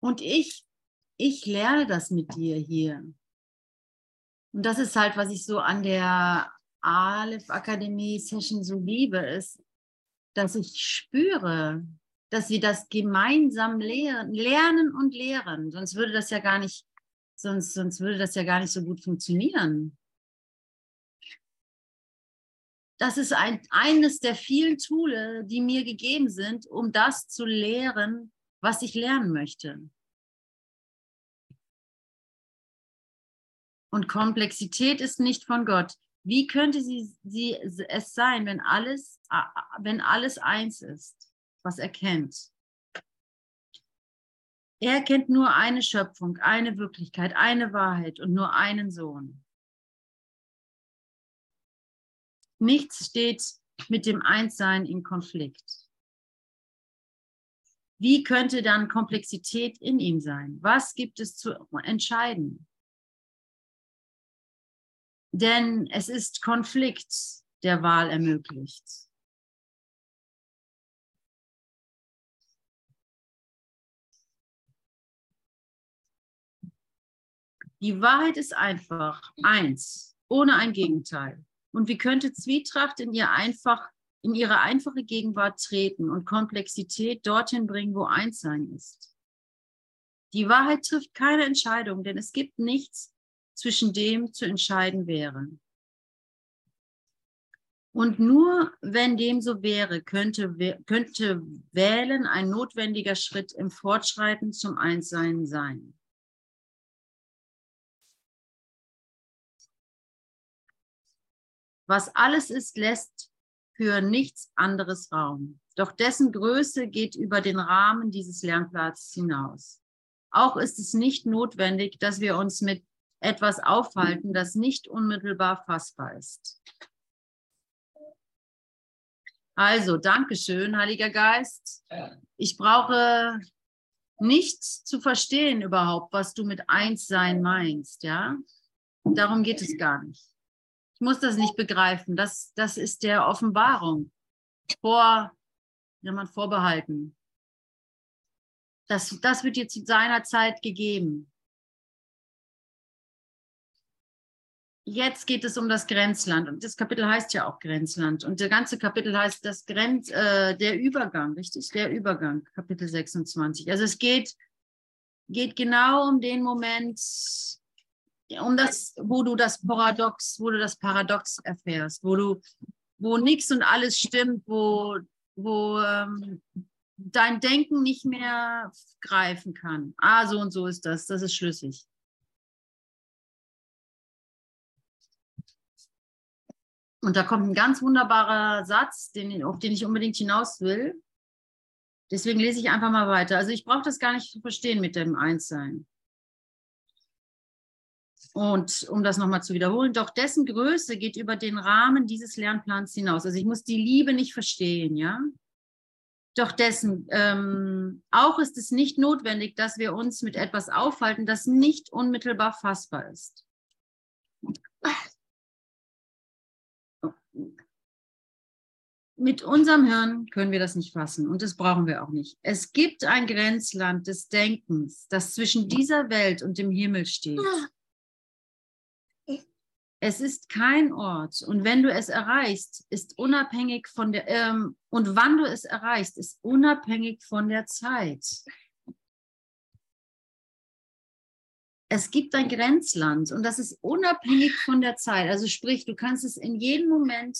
Und ich ich lerne das mit dir hier. Und das ist halt, was ich so an der Aleph Akademie Session so liebe, ist, dass ich spüre, dass wir das gemeinsam lehren, lernen und lehren. Sonst würde das ja gar nicht, sonst, sonst würde das ja gar nicht so gut funktionieren. Das ist ein, eines der vielen Tools, die mir gegeben sind, um das zu lehren, was ich lernen möchte. Und Komplexität ist nicht von Gott. Wie könnte sie, sie es sein, wenn alles, wenn alles eins ist, was er kennt? Er kennt nur eine Schöpfung, eine Wirklichkeit, eine Wahrheit und nur einen Sohn. Nichts steht mit dem Einssein in Konflikt. Wie könnte dann Komplexität in ihm sein? Was gibt es zu entscheiden? denn es ist Konflikt, der Wahl ermöglicht. Die Wahrheit ist einfach eins, ohne ein Gegenteil. Und wie könnte Zwietracht in ihr einfach in ihre einfache Gegenwart treten und Komplexität dorthin bringen, wo Einssein ist? Die Wahrheit trifft keine Entscheidung, denn es gibt nichts, zwischen dem zu entscheiden wäre. Und nur wenn dem so wäre, könnte, könnte Wählen ein notwendiger Schritt im Fortschreiten zum Einssein sein. Was alles ist, lässt für nichts anderes Raum. Doch dessen Größe geht über den Rahmen dieses Lernplatzes hinaus. Auch ist es nicht notwendig, dass wir uns mit etwas aufhalten, das nicht unmittelbar fassbar ist. Also, Dankeschön, Heiliger Geist. Ich brauche nicht zu verstehen überhaupt, was du mit Einssein meinst, ja? Darum geht es gar nicht. Ich muss das nicht begreifen. Das, das ist der Offenbarung vor, ja, vorbehalten. Das, das wird dir zu seiner Zeit gegeben. Jetzt geht es um das Grenzland und das Kapitel heißt ja auch Grenzland und der ganze Kapitel heißt das Grenz, äh, der Übergang, richtig? Der Übergang, Kapitel 26. Also es geht, geht genau um den Moment, um das, wo du das Paradox, wo du das Paradox erfährst, wo du, wo nichts und alles stimmt, wo, wo ähm, dein Denken nicht mehr greifen kann. Ah, so und so ist das, das ist schlüssig. Und da kommt ein ganz wunderbarer Satz, den, auf den ich unbedingt hinaus will. Deswegen lese ich einfach mal weiter. Also ich brauche das gar nicht zu verstehen mit dem Einssein. Und um das nochmal zu wiederholen, doch dessen Größe geht über den Rahmen dieses Lernplans hinaus. Also ich muss die Liebe nicht verstehen, ja. Doch dessen, ähm, auch ist es nicht notwendig, dass wir uns mit etwas aufhalten, das nicht unmittelbar fassbar ist. mit unserem Hirn können wir das nicht fassen und das brauchen wir auch nicht. Es gibt ein Grenzland des Denkens, das zwischen dieser Welt und dem Himmel steht. Es ist kein Ort und wenn du es erreichst, ist unabhängig von der ähm, und wann du es erreichst, ist unabhängig von der Zeit. Es gibt ein Grenzland und das ist unabhängig von der Zeit. Also sprich, du kannst es in jedem Moment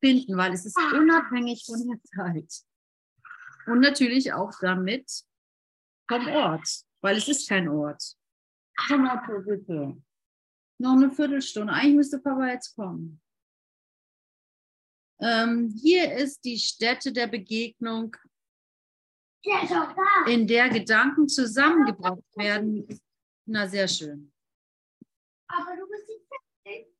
finden, weil es ist unabhängig von der Zeit. Und natürlich auch damit vom Ort, weil es ist kein Ort. Komm mal, bitte. Noch eine Viertelstunde. Eigentlich müsste Papa jetzt kommen. Ähm, hier ist die Stätte der Begegnung, in der Gedanken zusammengebracht werden. Na, sehr schön. Aber du bist nicht fertig.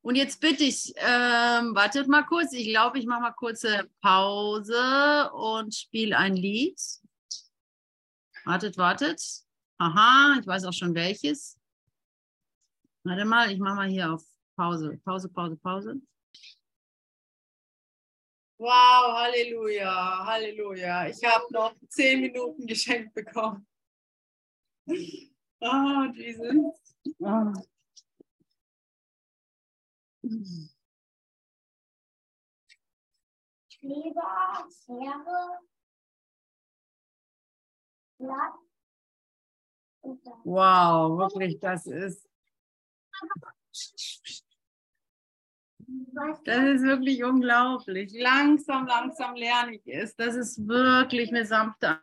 Und jetzt bitte ich, ähm, wartet mal kurz, ich glaube, ich mache mal kurze Pause und spiele ein Lied. Wartet, wartet. Aha, ich weiß auch schon welches. Warte mal, ich mache mal hier auf Pause. Pause, Pause, Pause. Wow, Halleluja, Halleluja. Ich habe noch zehn Minuten geschenkt bekommen. Oh, Jesus. Oh. Kleber, Schere, Blatt. Wow, wirklich, das ist, das ist wirklich unglaublich. Langsam, langsam lerne ich es. Das ist wirklich eine sanfte.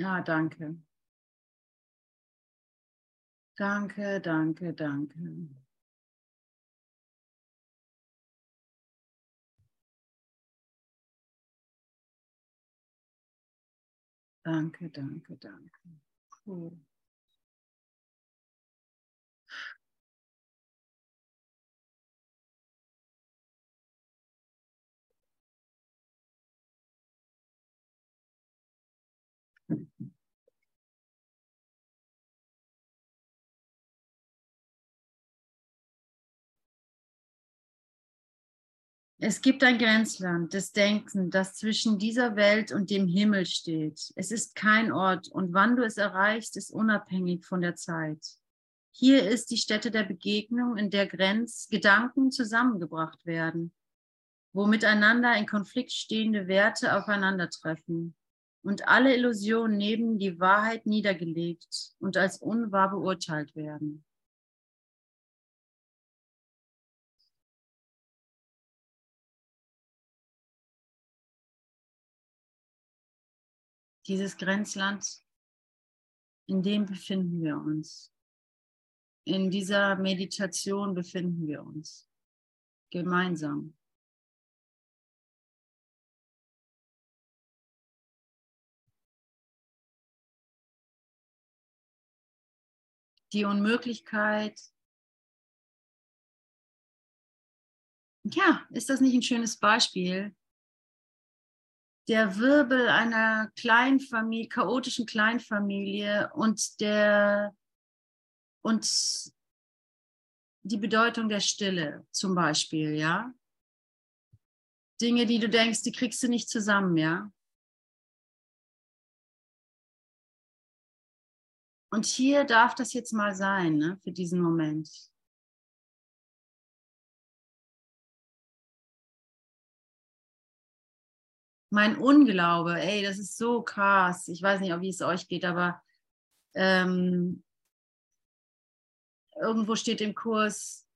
Ja, danke. Danke, danke, danke. Danke, danke, danke. Cool. Es gibt ein Grenzland des Denkens, das zwischen dieser Welt und dem Himmel steht. Es ist kein Ort und wann du es erreichst, ist unabhängig von der Zeit. Hier ist die Stätte der Begegnung, in der Grenz Gedanken zusammengebracht werden, wo miteinander in Konflikt stehende Werte aufeinandertreffen und alle Illusionen neben die Wahrheit niedergelegt und als unwahr beurteilt werden. Dieses Grenzland, in dem befinden wir uns. In dieser Meditation befinden wir uns gemeinsam. Die Unmöglichkeit. Ja, ist das nicht ein schönes Beispiel? Der Wirbel einer Kleinfamilie, chaotischen Kleinfamilie und der und die Bedeutung der Stille zum Beispiel, ja. Dinge, die du denkst, die kriegst du nicht zusammen, ja. Und hier darf das jetzt mal sein, ne, für diesen Moment. Mein Unglaube, ey, das ist so krass. Ich weiß nicht, wie es euch geht, aber ähm, irgendwo steht im Kurs,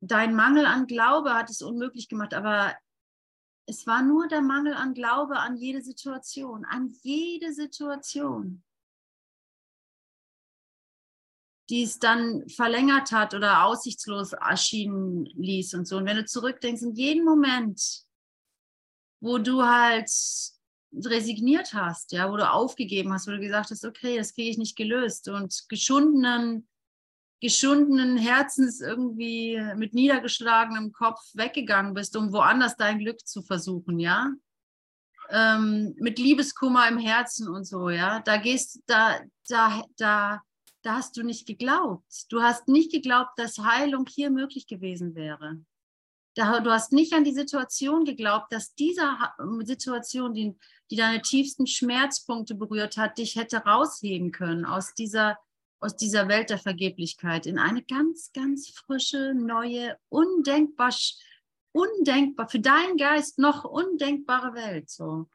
dein Mangel an Glaube hat es unmöglich gemacht, aber es war nur der Mangel an Glaube an jede Situation, an jede Situation, die es dann verlängert hat oder aussichtslos erschienen ließ und so. Und wenn du zurückdenkst, in jedem Moment, wo du halt resigniert hast, ja, wo du aufgegeben hast, wo du gesagt hast, okay, das kriege ich nicht gelöst und geschundenen geschundenen Herzens irgendwie mit niedergeschlagenem Kopf weggegangen bist, um woanders dein Glück zu versuchen, ja? Ähm, mit Liebeskummer im Herzen und so, ja? Da gehst, da, da, da, da hast du nicht geglaubt. Du hast nicht geglaubt, dass Heilung hier möglich gewesen wäre. Du hast nicht an die Situation geglaubt, dass diese Situation, die, die deine tiefsten Schmerzpunkte berührt hat, dich hätte rausheben können aus dieser aus dieser Welt der Vergeblichkeit in eine ganz, ganz frische, neue, undenkbar undenkbar, für deinen Geist noch undenkbare Welt. So.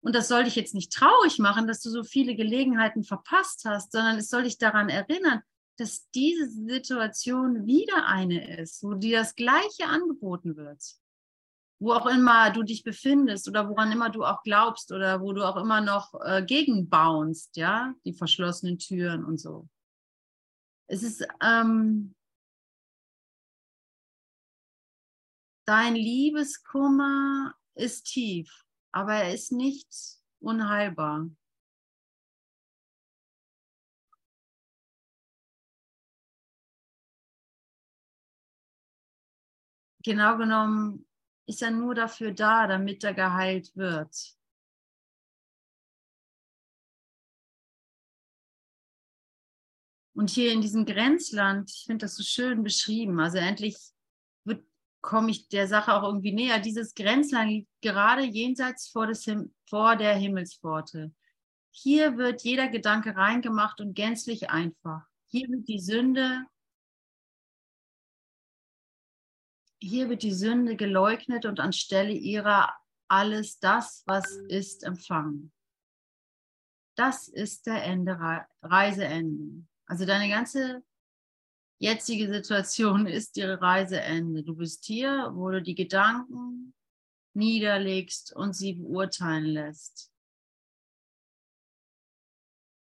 Und das soll dich jetzt nicht traurig machen, dass du so viele Gelegenheiten verpasst hast, sondern es soll dich daran erinnern, dass diese Situation wieder eine ist, wo dir das Gleiche angeboten wird. Wo auch immer du dich befindest oder woran immer du auch glaubst oder wo du auch immer noch äh, gegenbaunst, ja, die verschlossenen Türen und so. Es ist, ähm, dein Liebeskummer ist tief, aber er ist nicht unheilbar. Genau genommen ist er nur dafür da, damit er geheilt wird. Und hier in diesem Grenzland, ich finde das so schön beschrieben, also endlich komme ich der Sache auch irgendwie näher. Dieses Grenzland liegt gerade jenseits vor, des vor der Himmelspforte. Hier wird jeder Gedanke reingemacht und gänzlich einfach. Hier wird die Sünde, hier wird die Sünde geleugnet und anstelle ihrer alles das, was ist, empfangen. Das ist der Ende, Reiseende. Also deine ganze jetzige Situation ist ihre Reiseende. Du bist hier, wo du die Gedanken niederlegst und sie beurteilen lässt.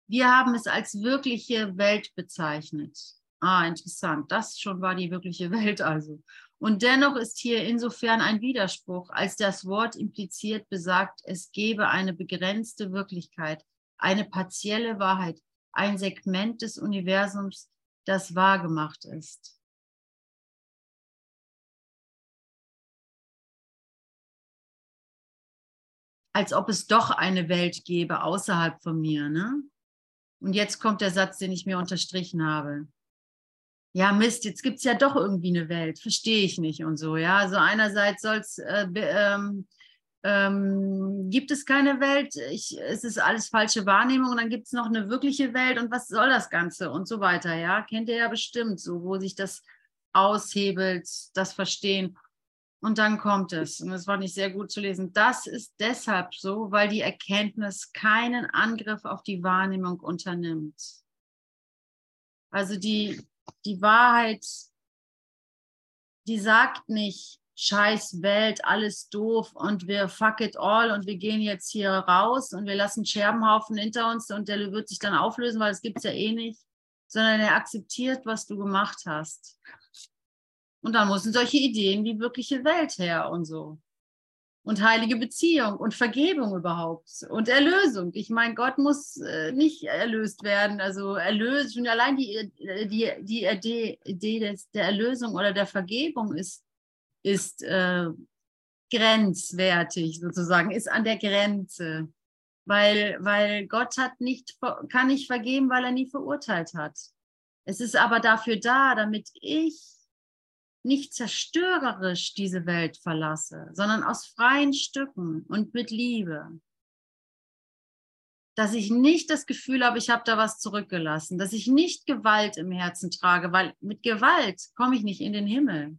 Wir haben es als wirkliche Welt bezeichnet. Ah, interessant. Das schon war die wirkliche Welt also. Und dennoch ist hier insofern ein Widerspruch, als das Wort impliziert besagt, es gebe eine begrenzte Wirklichkeit, eine partielle Wahrheit, ein Segment des Universums, das wahrgemacht ist. Als ob es doch eine Welt gäbe außerhalb von mir. Ne? Und jetzt kommt der Satz, den ich mir unterstrichen habe. Ja, Mist, jetzt gibt es ja doch irgendwie eine Welt, verstehe ich nicht und so. Ja, also einerseits soll es äh, ähm, ähm, gibt es keine Welt, ich, es ist alles falsche Wahrnehmung und dann gibt es noch eine wirkliche Welt und was soll das Ganze und so weiter, ja, kennt ihr ja bestimmt so, wo sich das aushebelt, das Verstehen und dann kommt es und es war nicht sehr gut zu lesen. Das ist deshalb so, weil die Erkenntnis keinen Angriff auf die Wahrnehmung unternimmt. Also die, die Wahrheit, die sagt nicht, scheiß Welt, alles doof und wir fuck it all und wir gehen jetzt hier raus und wir lassen Scherbenhaufen hinter uns und der wird sich dann auflösen, weil es gibt es ja eh nicht, sondern er akzeptiert, was du gemacht hast. Und dann müssen solche Ideen wie wirkliche Welt her und so. Und heilige Beziehung und Vergebung überhaupt und Erlösung. Ich meine, Gott muss äh, nicht erlöst werden. Also erlöst, schon allein die, die, die Idee, Idee des, der Erlösung oder der Vergebung ist ist äh, grenzwertig sozusagen, ist an der Grenze. Weil, weil Gott hat nicht, kann nicht vergeben, weil er nie verurteilt hat. Es ist aber dafür da, damit ich nicht zerstörerisch diese Welt verlasse, sondern aus freien Stücken und mit Liebe. Dass ich nicht das Gefühl habe, ich habe da was zurückgelassen, dass ich nicht Gewalt im Herzen trage, weil mit Gewalt komme ich nicht in den Himmel.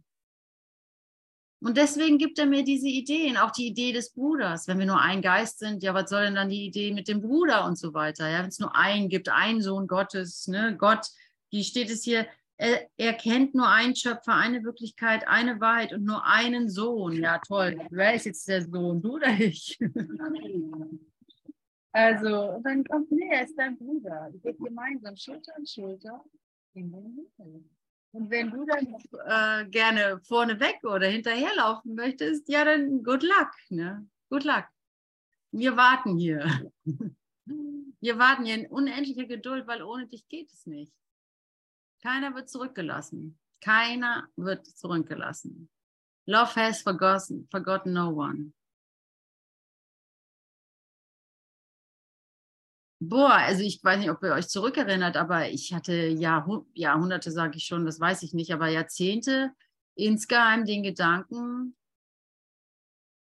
Und deswegen gibt er mir diese Ideen, auch die Idee des Bruders. Wenn wir nur ein Geist sind, ja, was soll denn dann die Idee mit dem Bruder und so weiter? Ja, wenn es nur einen gibt, einen Sohn Gottes, ne, Gott, wie steht es hier? Er, kennt nur einen Schöpfer, eine Wirklichkeit, eine Wahrheit und nur einen Sohn. Ja, toll. Wer ist jetzt der Sohn? Du oder ich? also, dann kommt, nee, er ist dein Bruder. Wir gehen gemeinsam Schulter an Schulter in den Himmel. Und wenn du dann äh, gerne vorneweg oder hinterherlaufen möchtest, ja, dann good luck. Ne? Good luck. Wir warten hier. Wir warten hier in unendlicher Geduld, weil ohne dich geht es nicht. Keiner wird zurückgelassen. Keiner wird zurückgelassen. Love has forgotten, forgotten no one. Boah, also ich weiß nicht, ob ihr euch zurückerinnert, aber ich hatte Jahrh Jahrhunderte, sage ich schon, das weiß ich nicht, aber Jahrzehnte insgeheim den Gedanken,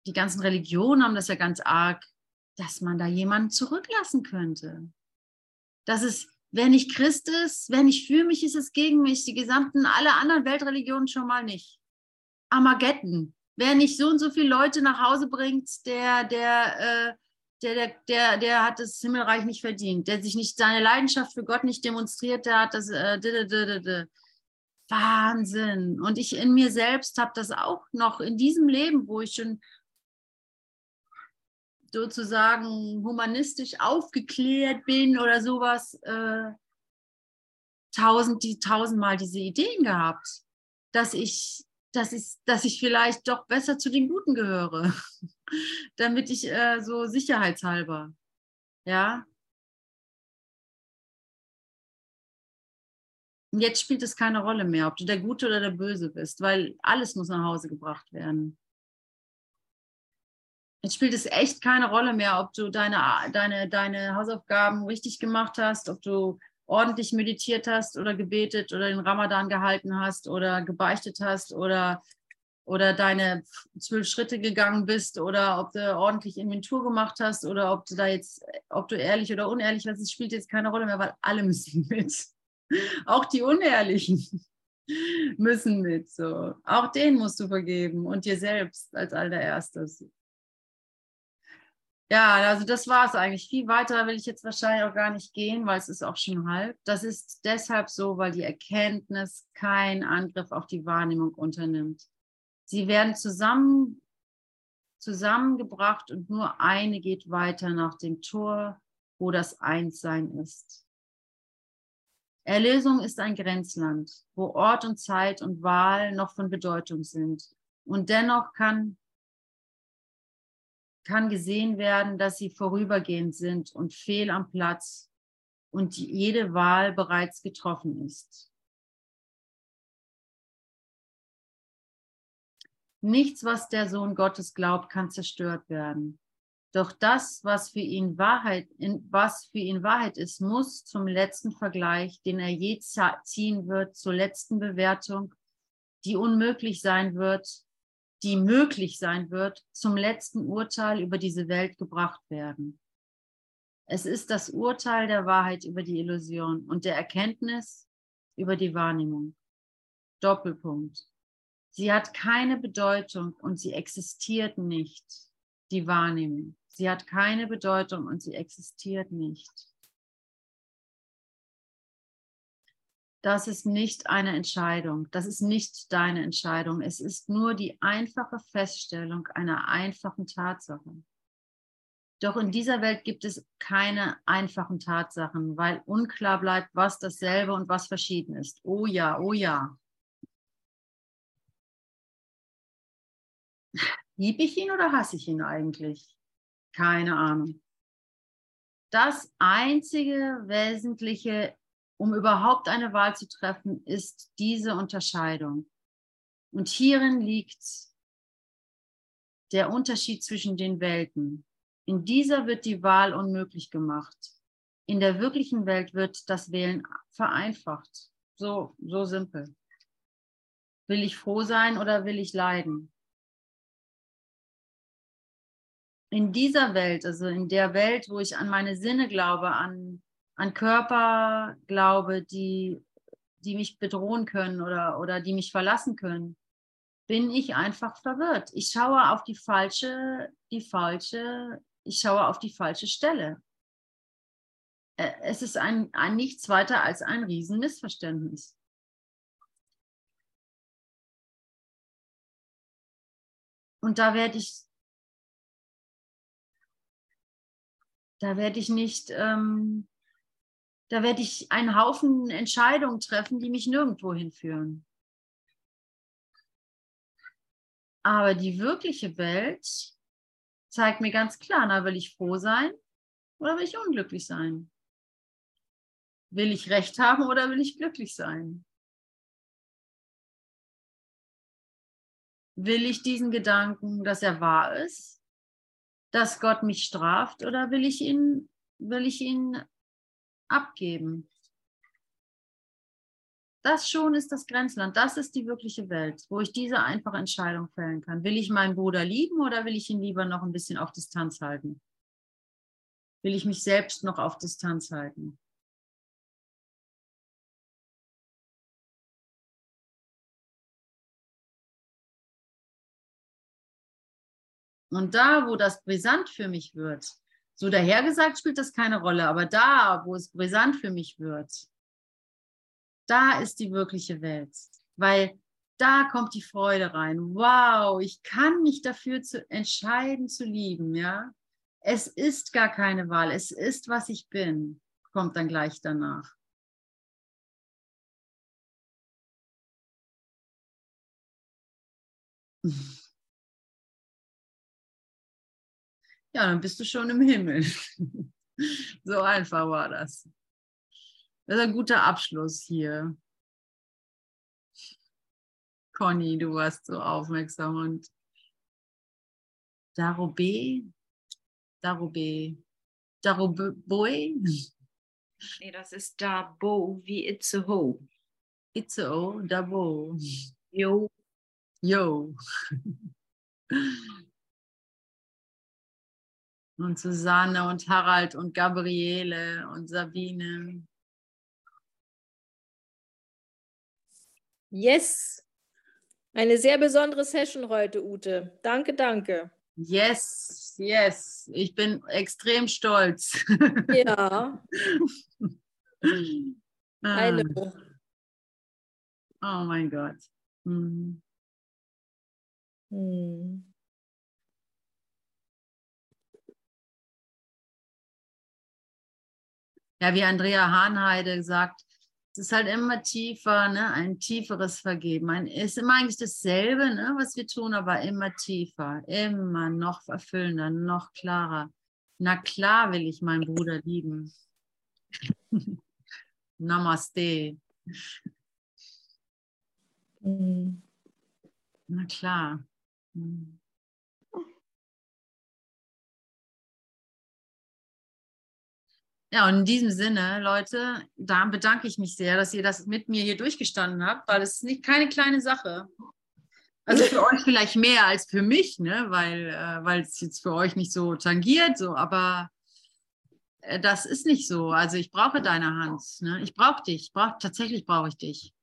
die ganzen Religionen haben das ja ganz arg, dass man da jemanden zurücklassen könnte. Dass es, wer nicht Christ ist, wer nicht für mich ist, ist gegen mich. Die gesamten, alle anderen Weltreligionen schon mal nicht. Armageddon. wer nicht so und so viele Leute nach Hause bringt, der, der, äh, der, der, der, der hat das Himmelreich nicht verdient, der sich nicht seine Leidenschaft für Gott nicht demonstriert, der hat das äh, Wahnsinn. Und ich in mir selbst habe das auch noch in diesem Leben, wo ich schon sozusagen humanistisch aufgeklärt bin oder sowas, äh, tausend, die, tausendmal diese Ideen gehabt, dass ich, dass ich, dass ich vielleicht doch besser zu den Guten gehöre, damit ich äh, so sicherheitshalber, ja. Jetzt spielt es keine Rolle mehr, ob du der Gute oder der Böse bist, weil alles muss nach Hause gebracht werden. Jetzt spielt es echt keine Rolle mehr, ob du deine, deine, deine Hausaufgaben richtig gemacht hast, ob du ordentlich meditiert hast oder gebetet oder den Ramadan gehalten hast oder gebeichtet hast oder, oder deine zwölf Schritte gegangen bist oder ob du ordentlich Inventur gemacht hast oder ob du da jetzt, ob du ehrlich oder unehrlich warst, es spielt jetzt keine Rolle mehr, weil alle müssen mit. Auch die Unehrlichen müssen mit. So. Auch denen musst du vergeben und dir selbst als allererstes. Ja, also das war es eigentlich. Viel weiter will ich jetzt wahrscheinlich auch gar nicht gehen, weil es ist auch schon halb. Das ist deshalb so, weil die Erkenntnis keinen Angriff auf die Wahrnehmung unternimmt. Sie werden zusammen, zusammengebracht und nur eine geht weiter nach dem Tor, wo das Einssein ist. Erlösung ist ein Grenzland, wo Ort und Zeit und Wahl noch von Bedeutung sind. Und dennoch kann kann gesehen werden, dass sie vorübergehend sind und fehl am Platz und jede Wahl bereits getroffen ist. Nichts, was der Sohn Gottes glaubt, kann zerstört werden. Doch das, was für ihn Wahrheit, was für ihn Wahrheit ist, muss zum letzten Vergleich, den er je ziehen wird, zur letzten Bewertung, die unmöglich sein wird, die möglich sein wird, zum letzten Urteil über diese Welt gebracht werden. Es ist das Urteil der Wahrheit über die Illusion und der Erkenntnis über die Wahrnehmung. Doppelpunkt. Sie hat keine Bedeutung und sie existiert nicht, die Wahrnehmung. Sie hat keine Bedeutung und sie existiert nicht. Das ist nicht eine Entscheidung, das ist nicht deine Entscheidung. Es ist nur die einfache Feststellung einer einfachen Tatsache. Doch in dieser Welt gibt es keine einfachen Tatsachen, weil unklar bleibt, was dasselbe und was verschieden ist. Oh ja, oh ja. Liebe ich ihn oder hasse ich ihn eigentlich? Keine Ahnung. Das einzige Wesentliche um überhaupt eine Wahl zu treffen, ist diese Unterscheidung. Und hierin liegt der Unterschied zwischen den Welten. In dieser wird die Wahl unmöglich gemacht. In der wirklichen Welt wird das Wählen vereinfacht. So, so simpel. Will ich froh sein oder will ich leiden? In dieser Welt, also in der Welt, wo ich an meine Sinne glaube, an an Körper glaube, die, die mich bedrohen können oder, oder die mich verlassen können, bin ich einfach verwirrt. Ich schaue auf die falsche, die falsche, ich schaue auf die falsche Stelle. Es ist ein, ein nichts weiter als ein Riesenmissverständnis. Und da werde ich, da werde ich nicht ähm, da werde ich einen Haufen Entscheidungen treffen, die mich nirgendwo hinführen. Aber die wirkliche Welt zeigt mir ganz klar, na, will ich froh sein oder will ich unglücklich sein? Will ich recht haben oder will ich glücklich sein? Will ich diesen Gedanken, dass er wahr ist, dass Gott mich straft oder will ich ihn, will ich ihn abgeben. Das schon ist das Grenzland. Das ist die wirkliche Welt, wo ich diese einfache Entscheidung fällen kann. Will ich meinen Bruder lieben oder will ich ihn lieber noch ein bisschen auf Distanz halten? Will ich mich selbst noch auf Distanz halten? Und da, wo das brisant für mich wird, so dahergesagt spielt das keine Rolle, aber da, wo es brisant für mich wird, da ist die wirkliche Welt. Weil da kommt die Freude rein. Wow, ich kann mich dafür zu entscheiden zu lieben, ja. Es ist gar keine Wahl, es ist, was ich bin, kommt dann gleich danach. Ja, dann bist du schon im Himmel. so einfach war das. Das ist ein guter Abschluss hier. Conny, du warst so aufmerksam und Darobe, Darobe, Daroboe? Nee, das ist Dabo wie Itzehoe. Itzehoe, Dabo. Jo. Yo. Und Susanne und Harald und Gabriele und Sabine. Yes. Eine sehr besondere Session heute, Ute. Danke, danke. Yes, yes. Ich bin extrem stolz. Ja. Ah, Hallo. oh mein Gott. Mhm. Hm. Ja, wie Andrea Hahnheide sagt, es ist halt immer tiefer, ne? ein tieferes Vergeben. Ein, ist immer eigentlich dasselbe, ne? was wir tun, aber immer tiefer, immer noch erfüllender, noch klarer. Na klar will ich meinen Bruder lieben. Namaste. Hm. Na klar. Hm. Ja, und in diesem Sinne, Leute, da bedanke ich mich sehr, dass ihr das mit mir hier durchgestanden habt, weil es ist nicht keine kleine Sache. Also für euch vielleicht mehr als für mich, ne? weil, äh, es jetzt für euch nicht so tangiert, so, aber äh, das ist nicht so. Also ich brauche deine Hand. Ne? Ich brauche dich. Ich brauch, tatsächlich brauche ich dich.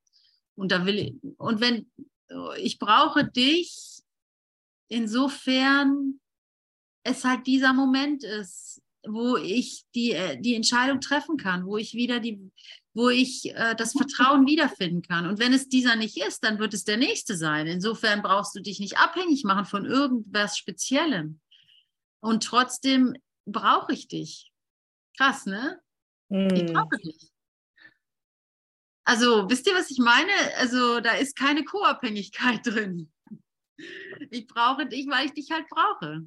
Und da will ich, und wenn ich brauche dich, insofern es halt dieser Moment ist, wo ich die, äh, die Entscheidung treffen kann, wo ich wieder die, wo ich äh, das Vertrauen wiederfinden kann. Und wenn es dieser nicht ist, dann wird es der nächste sein. Insofern brauchst du dich nicht abhängig machen von irgendwas Speziellem. Und trotzdem brauche ich dich. Krass, ne? Ich Hm. brauche dich. Also, wisst ihr, was ich meine? Also, da ist keine Co-Abhängigkeit drin. Ich brauche dich, weil ich dich halt brauche.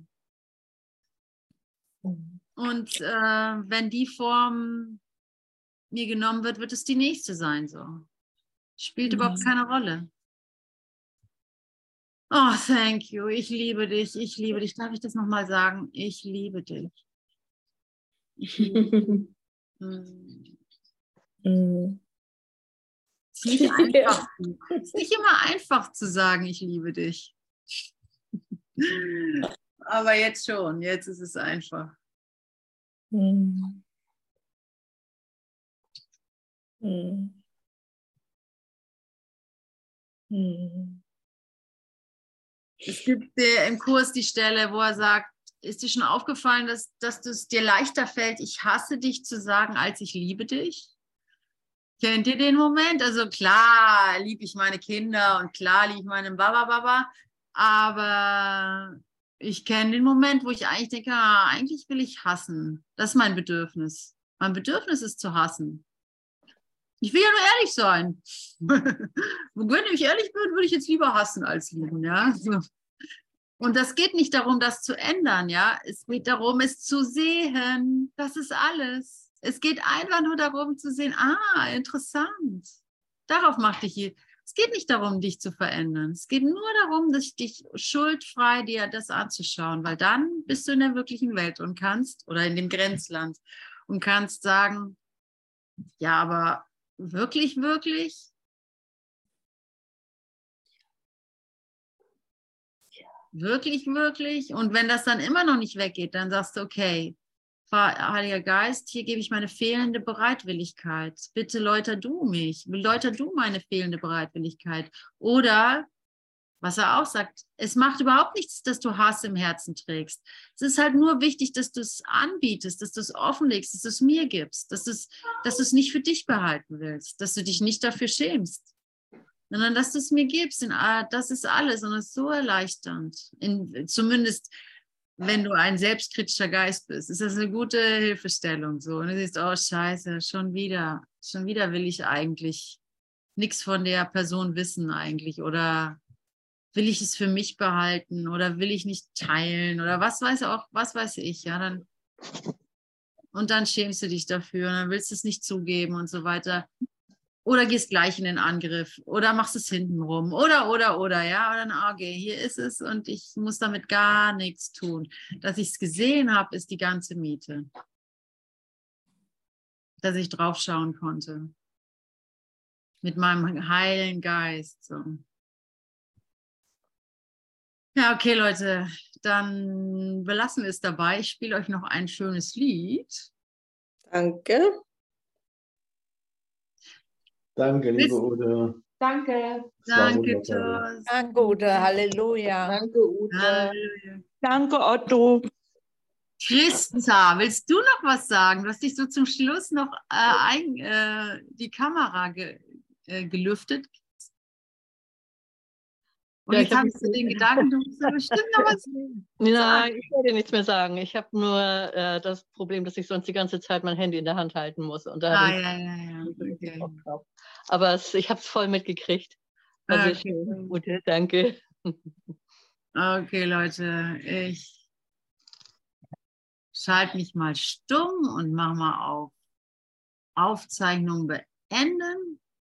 Und äh, wenn die Form mir genommen wird, wird es die nächste sein. So. Spielt überhaupt Mhm. keine Rolle. Oh, thank you. Ich liebe dich. Ich liebe dich. Darf ich das nochmal sagen? Ich liebe dich. Ich liebe dich. Es ist nicht einfach. Es ist nicht immer einfach zu sagen, ich liebe dich. Aber jetzt schon. Jetzt ist es einfach. Es gibt äh, im Kurs die Stelle, wo er sagt, ist dir schon aufgefallen, dass, dass es dir leichter fällt, ich hasse dich zu sagen, als ich liebe dich? Kennt ihr den Moment? Also klar liebe ich meine Kinder und klar liebe ich meinen Baba Baba, aber ich kenne den Moment, wo ich eigentlich denke, ah, eigentlich will ich hassen. Das ist mein Bedürfnis. Mein Bedürfnis ist zu hassen. Ich will ja nur ehrlich sein. Wenn ich ehrlich bin, würde ich jetzt lieber hassen als lieben, ja. Und das geht nicht darum, das zu ändern, ja. Es geht darum, es zu sehen. Das ist alles. Es geht einfach nur darum zu sehen, ah, interessant. Darauf macht dich. Es geht nicht darum, dich zu verändern. Es geht nur darum, dass dich schuldfrei dir das anzuschauen, weil dann bist du in der wirklichen Welt und kannst, oder in dem Grenzland, und kannst sagen, ja, aber wirklich, wirklich? Wirklich, wirklich? Und wenn das dann immer noch nicht weggeht, dann sagst du, okay, Heiliger Geist, hier gebe ich meine fehlende Bereitwilligkeit. Bitte läuter du mich, läuter du meine fehlende Bereitwilligkeit. Oder Was er auch sagt, es macht überhaupt nichts, dass du Hass im Herzen trägst. Es ist halt nur wichtig, dass du es anbietest, dass du es offenlegst, dass du es mir gibst, dass du es, dass du es nicht für dich behalten willst, dass du dich nicht dafür schämst, sondern dass du es mir gibst. Ah, das ist alles und es ist so erleichternd. In, zumindest wenn du ein selbstkritischer Geist bist, ist das eine gute Hilfestellung. So. Und du siehst, oh Scheiße, schon wieder, schon wieder will ich eigentlich nichts von der Person wissen eigentlich oder will ich es für mich behalten oder will ich nicht teilen oder was weiß auch, was weiß ich, ja, dann und dann schämst du dich dafür und dann willst du es nicht zugeben und so weiter. Oder gehst gleich in den Angriff oder machst es hintenrum oder, oder, oder, ja, oder dann, okay, hier ist es und ich muss damit gar nichts tun. Dass ich es gesehen habe, ist die ganze Miete. Dass ich drauf schauen konnte. Mit meinem heilen Geist. So. Ja, okay, Leute, dann belassen wir es dabei. Ich spiele euch noch ein schönes Lied. Danke. Danke, liebe Ute. Danke. Danke, Tos. Danke, Ute. Halleluja. Danke, Ute. Halleluja. Danke, Otto. Christa, willst du noch was sagen? Du hast dich so zum Schluss noch äh, ein, äh, die Kamera ge, äh, gelüftet. Und Ja, jetzt ich hab hast du den Gedanken, du musst da bestimmt noch was Nein, ich werde nichts mehr sagen. Ich habe nur äh, das Problem, dass ich sonst die ganze Zeit mein Handy in der Hand halten muss. Und da Ah, habe ich ja, ja, ja. so Okay. Aber es, ich habe es voll mitgekriegt. Sehr okay. schön. Ute, danke. Okay, Leute, ich schalte mich mal stumm und mache mal auf Aufzeichnung beenden.